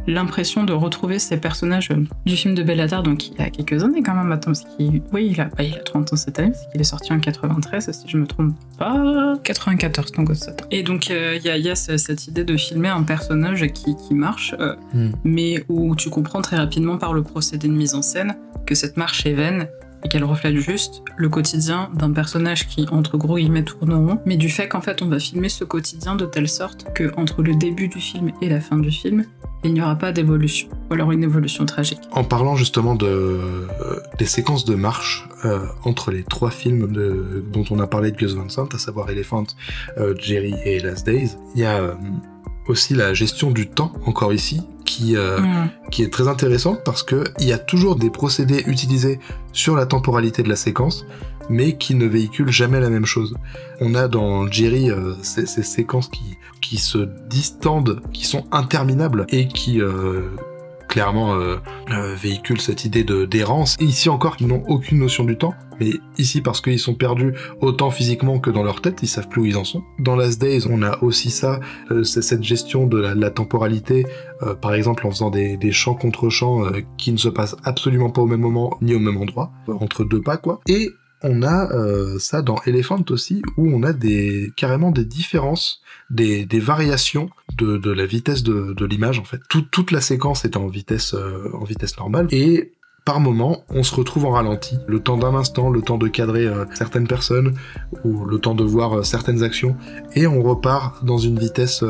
l'impression de retrouver ces personnages du film de Bellatar, donc il y a quelques années quand même, attends, parce qu'il, oui, il a, bah, il a 30 ans cette année, parce qu'il est sorti en 93, si je me trompe pas, 94, donc Satan. Et donc euh, il y a, y a ce- cette idée de filmer un personnage qui, qui marche, euh, Hmm. mais où tu comprends très rapidement par le procédé de mise en scène que cette marche est vaine et qu'elle reflète juste le quotidien d'un personnage qui, entre gros guillemets, tourne rond, mais du fait qu'en fait on va filmer ce quotidien de telle sorte que entre le début du film et la fin du film, il n'y aura pas d'évolution, ou alors une évolution tragique. En parlant justement de, euh, des séquences de marche euh, entre les trois films dont on a parlé de Gus Van Sant, à savoir Elephant, euh, Jerry et Last Days, il y a aussi la gestion du temps, encore ici, qui, mm. qui est très intéressante parce qu'il y a toujours des procédés utilisés sur la temporalité de la séquence, mais qui ne véhiculent jamais la même chose. On a dans Jerry ces, ces, séquences qui, qui se distendent, qui sont interminables et qui euh, clairement euh, euh, cette idée de d'errance. Ici encore, ils n'ont aucune notion du temps, mais ici parce qu'ils sont perdus autant physiquement que dans leur tête, ils savent plus où ils en sont. Dans Last Days, on a aussi ça, c'est cette gestion de la, temporalité, par exemple en faisant des, des chants contre chants qui ne se passent absolument pas au même moment ni au même endroit, entre deux pas quoi. Et on a euh, ça dans Elephant aussi, où on a des carrément des différences, des, des variations de, de, la vitesse de, de l'image en fait. toute la séquence est en vitesse euh, en vitesse normale et par moment, on se retrouve en ralenti, le temps d'un instant, le temps de cadrer euh, certaines personnes ou le temps de voir certaines actions, et on repart dans une vitesse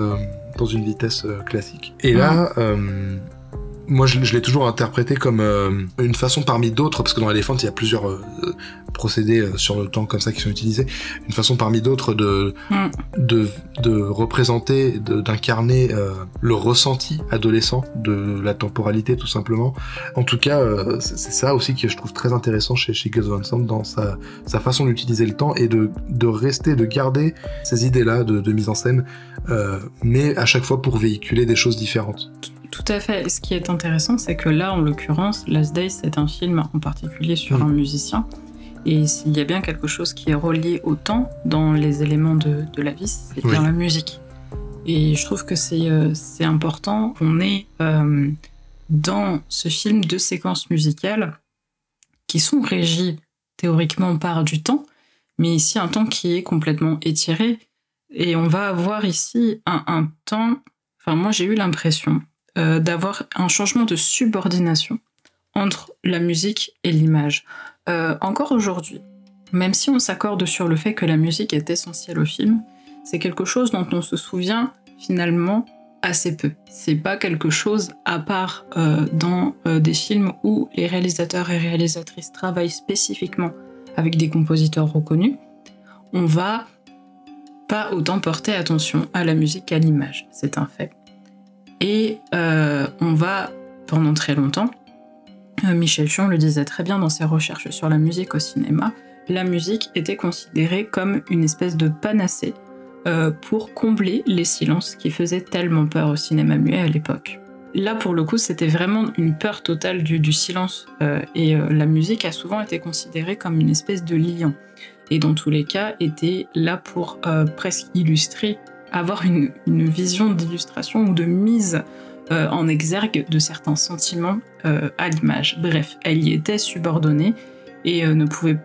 dans une vitesse classique. Et là, mmh moi je, l'ai toujours interprété comme euh, une façon parmi d'autres, parce que dans Elephant il y a plusieurs euh, procédés euh, sur le temps comme ça qui sont utilisés, une façon parmi d'autres de, mm. de, de représenter, d'incarner le ressenti adolescent de la temporalité tout simplement. En tout cas, c'est ça aussi que je trouve très intéressant chez, chez Gus Van Sant dans sa, sa façon d'utiliser le temps et de, de rester, de garder ces idées-là de, de mise en scène, mais à chaque fois pour véhiculer des choses différentes. Tout à fait. Ce qui est intéressant, c'est que là, en l'occurrence, Last Days, c'est un film en particulier sur mm. un musicien. Et s'il y a bien quelque chose qui est relié au temps dans les éléments de, la vie, c'est bien la musique. Et je trouve que c'est euh, important qu'on ait euh, dans ce film deux séquences musicales qui sont régies théoriquement par du temps, mais ici un temps qui est complètement étiré. Et on va avoir ici un, un temps. Enfin, moi j'ai eu l'impression euh, d'avoir un changement de subordination entre la musique et l'image. Euh, encore aujourd'hui, même si on s'accorde sur le fait que la musique est essentielle au film, c'est quelque chose dont on se souvient finalement assez peu. C'est pas quelque chose à part euh, dans des films où les réalisateurs et réalisatrices travaillent spécifiquement avec des compositeurs reconnus. On va pas autant porter attention à la musique qu'à l'image, c'est un fait. Et euh, on va, pendant très longtemps, euh, Michel Chion le disait très bien dans ses recherches sur la musique au cinéma, la musique était considérée comme une espèce de panacée euh, pour combler les silences qui faisaient tellement peur au cinéma muet à l'époque. Là, pour le coup, c'était vraiment une peur totale du, silence, et la musique a souvent été considérée comme une espèce de lion, et dans tous les cas, était là pour presque illustrer avoir une, vision d'illustration ou de mise euh, en exergue de certains sentiments euh, à l'image. Bref, elle y était subordonnée et euh, ne, pouvait,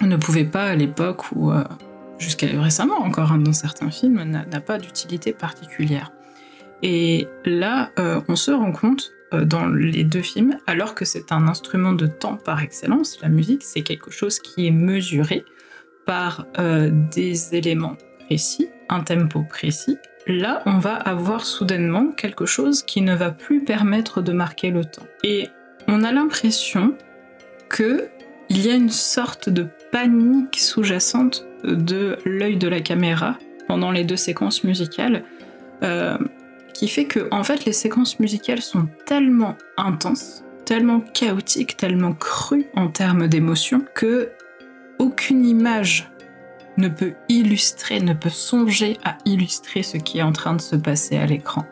ne pouvait pas à l'époque ou jusqu'à récemment encore hein, dans certains films n'a pas d'utilité particulière. Et là, on se rend compte dans les deux films, alors que c'est un instrument de temps par excellence, la musique c'est quelque chose qui est mesuré par des éléments précis un tempo précis, là on va avoir soudainement quelque chose qui ne va plus permettre de marquer le temps. Et on a l'impression que il y a une sorte de panique sous-jacente de l'œil de la caméra pendant les deux séquences musicales, euh, qui fait que en fait les séquences musicales sont tellement intenses, tellement chaotiques, tellement crues en termes d'émotion que aucune image ne peut illustrer, ne peut songer à illustrer ce qui est en train de se passer à l'écran.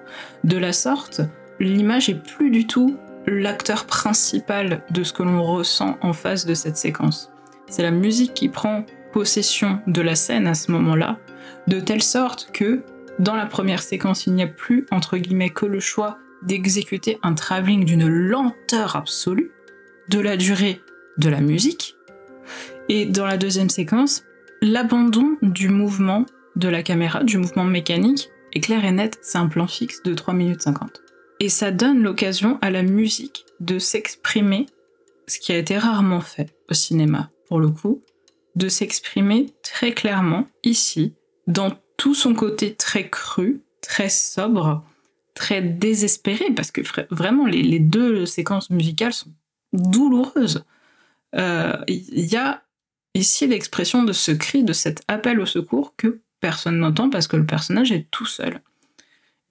De la sorte, l'image est plus du tout l'acteur principal de ce que l'on ressent en face de cette séquence. C'est la musique qui prend possession de la scène à ce moment-là, de telle sorte que dans la première séquence, il n'y a plus entre guillemets que le choix d'exécuter un travelling d'une lenteur absolue, de la durée de la musique. Et dans la deuxième séquence, L'abandon du mouvement de la caméra, du mouvement mécanique, est clair et net, c'est un plan fixe de 3 minutes 50. Et ça donne l'occasion à la musique de s'exprimer ce qui a été rarement fait au cinéma, pour le coup, de s'exprimer très clairement ici, dans tout son côté très cru, très sobre, très désespéré, parce que vraiment les, deux séquences musicales sont douloureuses. Euh, il y a ici l'expression de ce cri, de cet appel au secours que personne n'entend parce que le personnage est tout seul.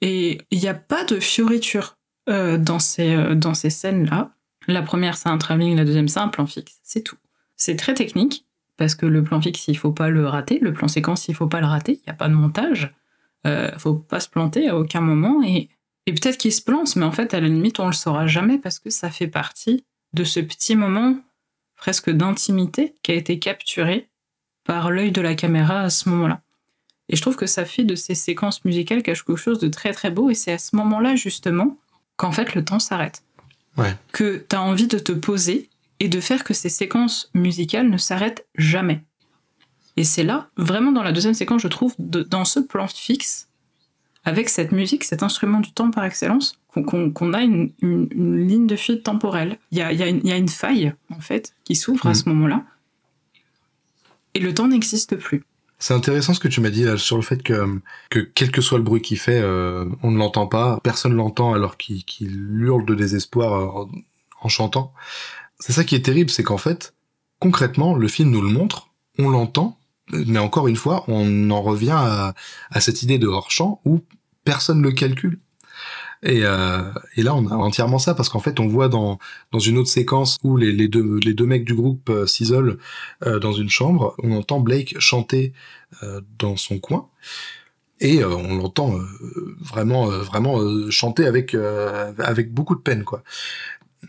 Et il n'y a pas de fioriture euh, dans ces, euh, ces scènes-là. La première, c'est un travelling, la deuxième, c'est un plan fixe. C'est tout. C'est très technique, parce que le plan fixe, il faut pas le rater. Le plan séquence, il faut pas le rater. Il n'y a pas de montage. Euh, faut pas se planter à aucun moment. Et, et peut-être qu'il se plante, mais en fait, à la limite, on le saura jamais parce que ça fait partie de ce petit moment presque d'intimité qui a été capturé par l'œil de la caméra à ce moment-là. Et je trouve que ça fait de ces séquences musicales quelque chose de très très beau. Et c'est à ce moment-là, justement, qu'en fait le temps s'arrête. Que tu as envie de te poser et de faire que ces séquences musicales ne s'arrêtent jamais. Et c'est là, vraiment dans la deuxième séquence, je trouve, dans ce plan fixe, avec cette musique, cet instrument du temps par excellence, qu'on a une, ligne de fuite temporelle. Il y a, une faille, en fait, qui s'ouvre à mm. ce moment-là. Et le temps n'existe plus. C'est intéressant ce que tu m'as dit là, sur le fait que, que quel que soit le bruit qu'il fait, euh, on ne l'entend pas, personne l'entend alors qu'il hurle de désespoir euh, en chantant. C'est ça qui est terrible, c'est qu'en fait, concrètement, le film nous le montre, on l'entend, mais encore une fois, on en revient à, à cette idée de hors-champ où personne ne le calcule. Et, euh, et, là, on a entièrement ça parce qu'en fait, on voit dans dans une autre séquence où les, les deux les deux mecs du groupe euh, s'isolent euh, dans une chambre, on entend Blake chanter dans son coin et on l'entend vraiment vraiment chanter avec avec beaucoup de peine quoi.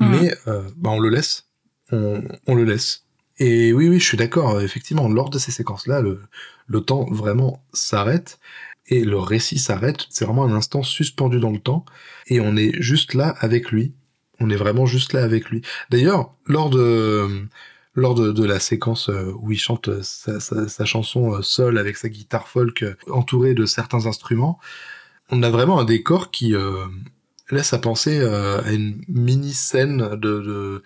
Mmh. Mais bah, on le laisse, on, on le laisse. Et oui, oui, je suis d'accord. Effectivement, lors de ces séquences-là, le, le temps vraiment s'arrête et le récit s'arrête. C'est vraiment un instant suspendu dans le temps et on est juste là avec lui. On est vraiment juste là avec lui. D'ailleurs, lors de lors de, la séquence euh, où il chante sa, chanson euh, seul avec sa guitare folk euh, entourée de certains instruments, on a vraiment un décor qui laisse à penser à une mini scène de, de,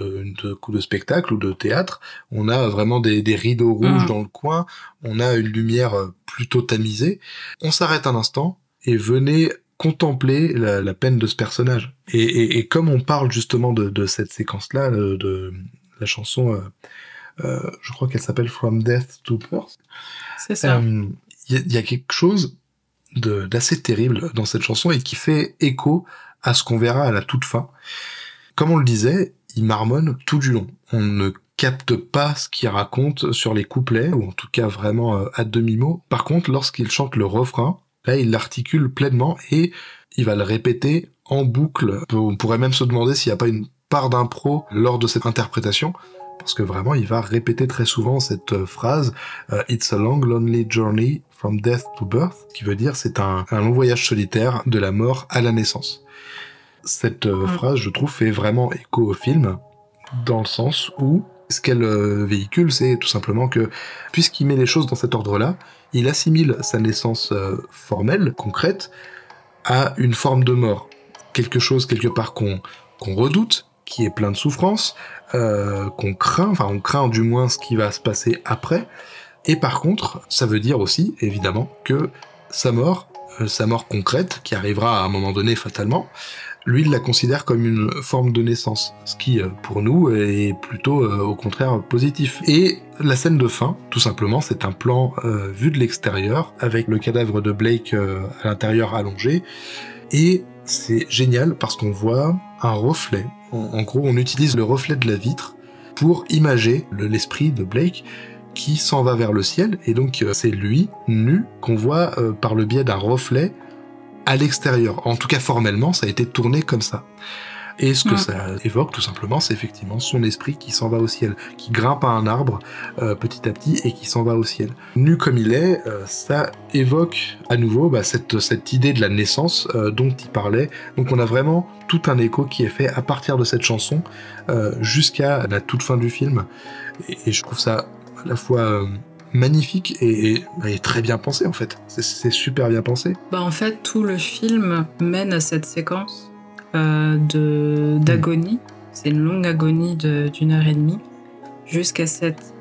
de coups de spectacle ou de théâtre. On a vraiment des, des rideaux rouges mm. dans le coin, on a une lumière euh, plutôt tamisée. On s'arrête un instant et venez contempler la, la peine de ce personnage. Et, et, et, comme on parle justement de, de cette séquence-là, de, de, la chanson, euh, euh, je crois qu'elle s'appelle From Death to Birth. C'est ça. Il euh, y, y, a quelque chose d'assez terrible dans cette chanson et qui fait écho à ce qu'on verra à la toute fin. Comme on le disait, il marmonne tout du long. On ne capte pas ce qu'il raconte sur les couplets, ou en tout cas vraiment euh, à demi-mot. Par contre, lorsqu'il chante le refrain, là, il l'articule pleinement et il va le répéter en boucle. On pourrait même se demander s'il n'y a pas une part d'impro lors de cette interprétation, parce que vraiment, il va répéter très souvent cette euh, phrase euh, It's a long, lonely journey from death to birth, qui veut dire c'est un long voyage solitaire de la mort à la naissance cette euh, mm. phrase, je trouve, fait vraiment écho au film, dans le sens où ce qu'elle euh, véhicule, c'est tout simplement que, puisqu'il met les choses dans cet ordre-là, il assimile sa naissance euh, formelle, concrète, à une forme de mort. Quelque chose, quelque part, qu'on qu'on redoute, qui est plein de souffrance, qu'on craint, enfin on craint du moins ce qui va se passer après. Et par contre, ça veut dire aussi, évidemment, que sa mort, sa mort concrète, qui arrivera à un moment donné fatalement, lui, il la considère comme une forme de naissance, ce qui, euh, pour nous, est plutôt euh, au contraire positif. Et la scène de fin, tout simplement, c'est un plan euh, vu de l'extérieur, avec le cadavre de Blake à l'intérieur allongé, et c'est génial parce qu'on voit un reflet. En, gros, on utilise le reflet de la vitre pour imager l'esprit de Blake qui s'en va vers le ciel, et donc c'est lui, nu, qu'on voit par le biais d'un reflet à l'extérieur. En tout cas, formellement, ça a été tourné comme ça. Et ce que ça évoque, tout simplement, c'est effectivement son esprit qui s'en va au ciel, qui grimpe à un arbre euh, petit à petit et qui s'en va au ciel. Nu comme il est, euh, ça évoque à nouveau bah, cette, cette idée de la naissance euh, dont il parlait. Donc on a vraiment tout un écho qui est fait à partir de cette chanson jusqu'à la toute fin du film. Et, et, je trouve ça à la fois magnifique et, très bien pensé en fait. C'est super bien pensé. Bah en fait tout le film mène à cette séquence euh, de d'agonie. c'est une longue agonie d'une heure et demie, jusqu'à cette,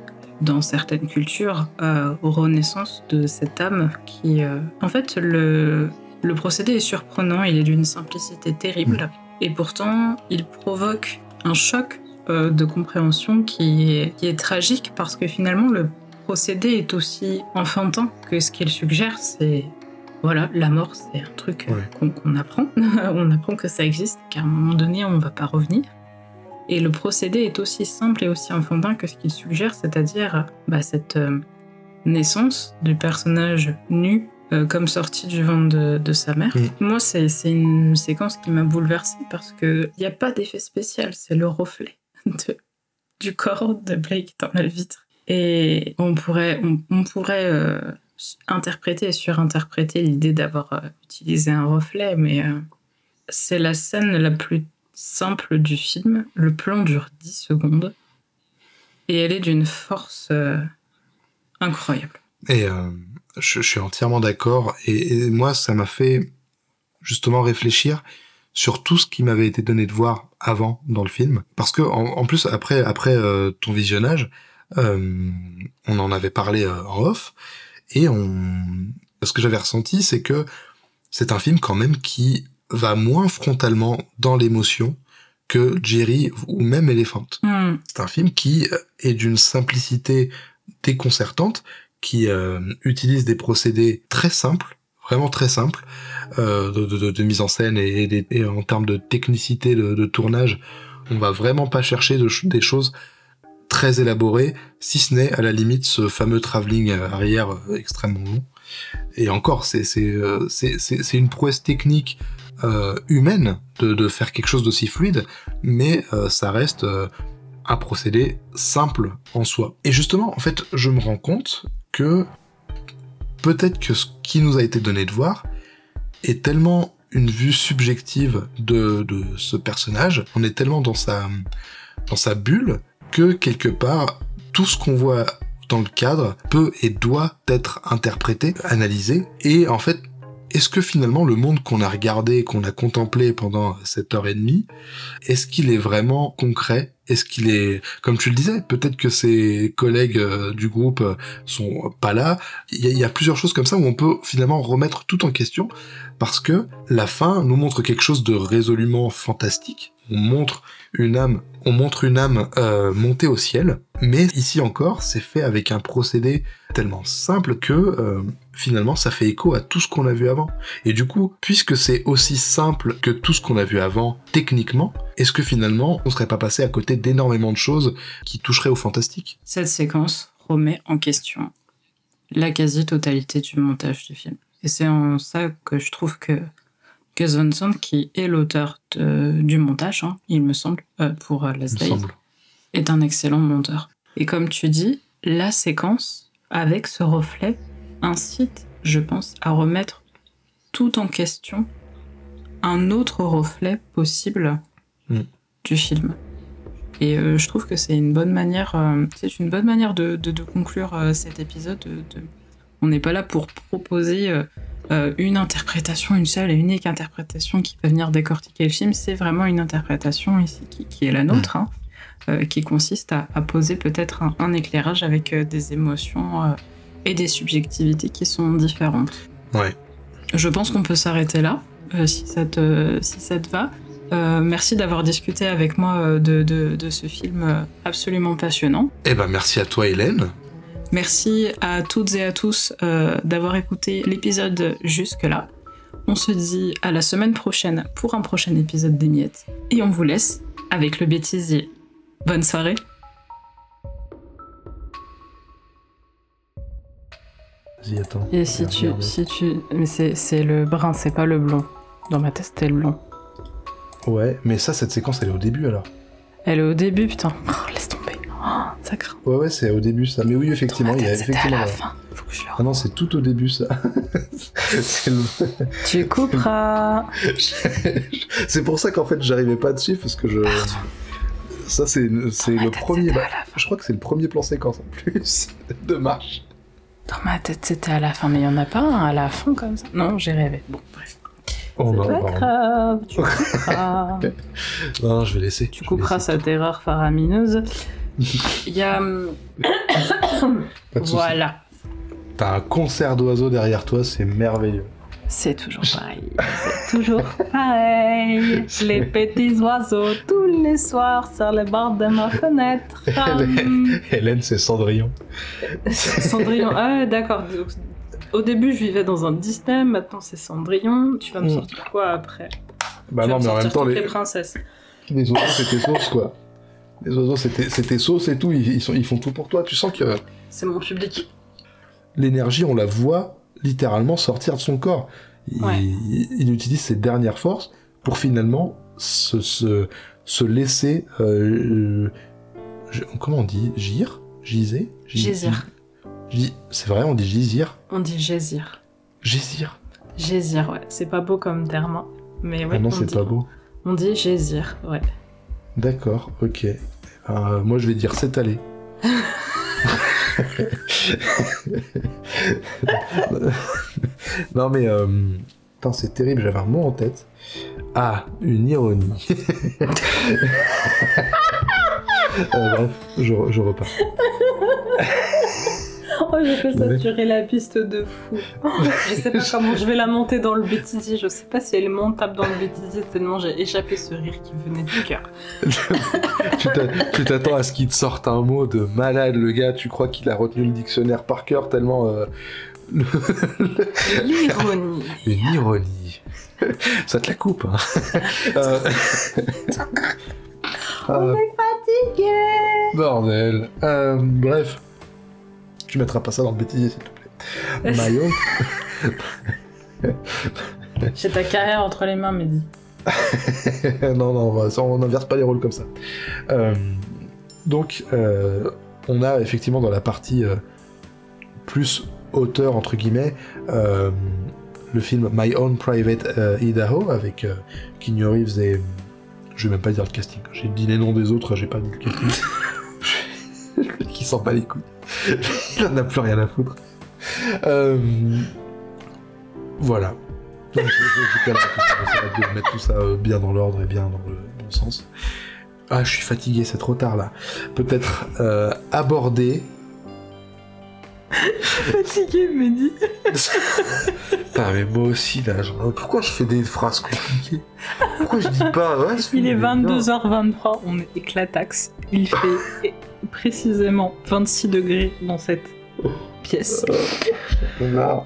dans certaines cultures, euh, renaissance de cette âme qui... euh, En fait, le, le procédé est surprenant, il est d'une simplicité terrible, et pourtant, il provoque un choc de compréhension qui est, qui est tragique, parce que finalement, le procédé est aussi enfantin que ce qu'il suggère, c'est... Voilà, la mort, c'est un truc euh, Ouais. qu'on apprend. *laughs* on apprend que ça existe, qu'à un moment donné, on ne va pas revenir. Et le procédé est aussi simple et aussi enfantin que ce qu'il suggère, c'est-à-dire bah, cette euh, naissance du personnage nu euh, comme sorti du ventre de, de sa mère. Mm. Moi, c'est c'est une séquence qui m'a bouleversée parce qu'il n'y a pas d'effet spécial, c'est le reflet *laughs* de- du corps de Blake dans la vitre. Et on pourrait, on, pourrait euh, interpréter et surinterpréter l'idée d'avoir euh, utilisé un reflet, mais euh, c'est la scène la plus simple du film. Le plan dure 10 secondes et elle est d'une force incroyable. Et je, suis entièrement d'accord. Et, moi, ça m'a fait justement réfléchir sur tout ce qui m'avait été donné de voir avant dans le film. Parce que en, plus, après, après ton visionnage, euh, on en avait parlé euh, en off. Et on... ce que j'avais ressenti, c'est que c'est un film quand même qui va moins frontalement dans l'émotion que Jerry ou même Elephant. Hmm. C'est un film qui euh, est d'une simplicité déconcertante, qui euh, utilise des procédés très simples, vraiment très simples, euh, de, de- de mise en scène et, et en termes de technicité de, de tournage, on va vraiment pas chercher de ch- des choses très élaborées, si ce n'est à la limite ce fameux travelling arrière euh, extrêmement long. Et encore, c'est euh, une prouesse technique euh, humaine de, de faire quelque chose d'aussi fluide, mais euh, ça reste euh, un procédé simple en soi. Et justement, en fait, je me rends compte que peut-être que ce qui nous a été donné de voir est tellement une vue subjective de, de ce personnage, on est tellement dans sa, dans sa bulle, que quelque part, tout ce qu'on voit dans le cadre peut et doit être interprété, analysé, et en fait, est-ce que finalement le monde qu'on a regardé, qu'on a contemplé pendant cette heure et demie, est-ce qu'il est vraiment concret? Est-ce qu'il est, comme tu le disais, peut-être que ses collègues euh, du groupe euh, sont pas là. Il y, a, plusieurs choses comme ça où on peut finalement remettre tout en question parce que la fin nous montre quelque chose de résolument fantastique. On montre une âme, on montre une âme euh, montée au ciel, mais ici encore, c'est fait avec un procédé tellement simple que finalement ça fait écho à tout ce qu'on a vu avant. Et du coup, puisque c'est aussi simple que tout ce qu'on a vu avant techniquement, est-ce que finalement on serait pas passé à côté d'énormément de choses qui toucheraient au fantastique? Cette séquence remet en question la quasi-totalité du montage du film. Et c'est en ça que je trouve que Gus Van Sant, qui est l'auteur du montage, hein, il me semble, euh, pour euh, Last Days, semble est un excellent monteur. Et comme tu dis, la séquence, avec ce reflet, incite, je pense, à remettre tout en question un autre reflet possible Mm. du film. Et euh, je trouve que c'est une bonne manière, euh, c'est une bonne manière de, de- de conclure euh, cet épisode. de- de- On n'est pas là pour proposer une interprétation, une seule et unique interprétation qui va venir décortiquer le film. C'est vraiment une interprétation ici qui, qui est la nôtre, hein, qui consiste à, à poser peut-être un, un éclairage avec des émotions et des subjectivités qui sont différentes. Ouais. Je pense qu'on peut s'arrêter là, euh, si, ça te, si ça te va. Euh, merci d'avoir discuté avec moi euh, de, de- de ce film absolument passionnant. Eh ben merci à toi Hélène. Merci à toutes et à tous euh, d'avoir écouté l'épisode jusque-là. On se dit à la semaine prochaine pour un prochain épisode des miettes. Et on vous laisse avec le bêtisier. Bonne soirée Vas-y attends. Et si tu, si tu, mais c'est, le brun, c'est pas le blond. Dans ma tête, c'était le blond. Ouais, mais ça cette séquence elle est au début alors. Elle est au début, putain. *laughs* Oh, laisse tomber. Oh, ça craint. Ouais ouais c'est au début ça. Mais oui effectivement il y a c'était à effectivement. la fin. Faut que je le Ah non c'est tout au début ça. le- *laughs* Tu couperas. *laughs* c'est pour ça qu'en fait j'arrivais pas dessus parce que je. Ça c'est le premier. bah. Je crois que c'est le premier plan séquence en plus de marche. Dans ma tête, c'était à la fin, mais il y en a pas un à la fin comme ça. Non, j'ai rêvé. Bon, bref. Oh C'est non, pas grave, tu couperas. *laughs* Non, je vais laisser. tu couperas cette erreur faramineuse. Il y a. hum, Pas de soucis. Voilà. T'as un concert d'oiseaux derrière toi, c'est merveilleux. C'est toujours pareil. C'est toujours *laughs* pareil. Les petits oiseaux tous les soirs sur le bord de ma fenêtre. *laughs* Hum. Hélène, c'est Cendrillon. Cendrillon. *laughs* Ah, ouais, d'accord. Au début, je vivais dans un Disney. Maintenant, c'est Cendrillon. Tu vas me Mm. sortir quoi après? Bah Tu non, mais en même temps, les, les princesses. les oiseaux, c'était sauce, quoi. Les oiseaux, c'était c'était sauce et tout. Ils, ils sont, ils font tout pour toi. Tu sens que C'est mon public. l'énergie, on la voit littéralement sortir de son corps. Il, Ouais. il- il utilise ses dernières forces pour finalement se, se, se laisser. euh, je- comment on dit Gire Giser? Gi- Gésir. C'est vrai, on dit gisir On dit gésir. Gésir Gésir, ouais. C'est pas beau comme terme. hein. Mais ouais, Ah non, on c'est pas beau. On dit gésir, ouais. D'accord, ok. Euh, moi, je vais dire allé. *laughs* *laughs* non, mais. Euh... C'est terrible, j'avais un mot en tête. Ah, une ironie. *laughs* Euh, bref, je repars. *laughs* Oh, j'ai fait saturer la piste de fou. je sais pas *laughs* comment je vais la monter dans le bêtisier. Je sais pas si elle est montable dans le bêtisier tellement j'ai échappé ce rire qui venait du cœur. *laughs* tu t'a- tu t'attends à ce qu'il te sorte un mot de malade, le gars. Tu crois qu'il a retenu le dictionnaire par cœur tellement. euh, L'ironie. Une ironie. Ça te la coupe, hein. *laughs* Euh, euh, Fatigué. bordel. Euh, bref. Tu mettras pas ça dans le bêtisier, s'il te plaît. *laughs* Maillot. J'ai ta carrière entre les mains, Mehdi. *laughs* non, non, on n'inverse pas les rôles comme ça. Euh, donc, euh, on a effectivement dans la partie euh, plus auteur, entre guillemets, le film My Own Private Idaho avec Keanu Reeves et. Je vais même pas dire le casting. J'ai dit les noms des autres, j'ai pas dit le casting. *laughs* Qui s'en bat les couilles. Il en a plus rien à foutre. Euh, voilà. Donc, je- je- de mettre tout ça euh, bien dans l'ordre et bien dans le bon sens. Ah, je suis fatigué, c'est trop tard là. Peut-être euh, aborder. *laughs* Fatigué, Mehdi. Putain, *laughs* mais moi aussi là, genre, pourquoi je fais des phrases compliquées? Pourquoi je dis pas ouais, Il est film bien 22h23, on est éclataxe. Il fait précisément 26 degrés dans cette pièce. Marre.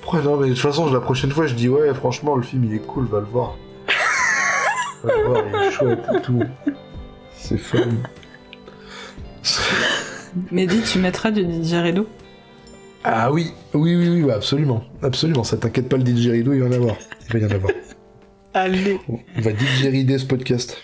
Pourquoi non, mais de toute façon, la prochaine fois, je dis ouais, franchement, le film il est cool, va le voir. *laughs* Va le voir, il est chouette et tout. C'est fun. Mehdi, tu mettras du Didier Redo Ah oui, oui, oui, oui, ouais, absolument. Absolument, ça t'inquiète pas, le didgeridoo, il va y en avoir. Il va y en avoir. Allez. On va didgerider ce podcast.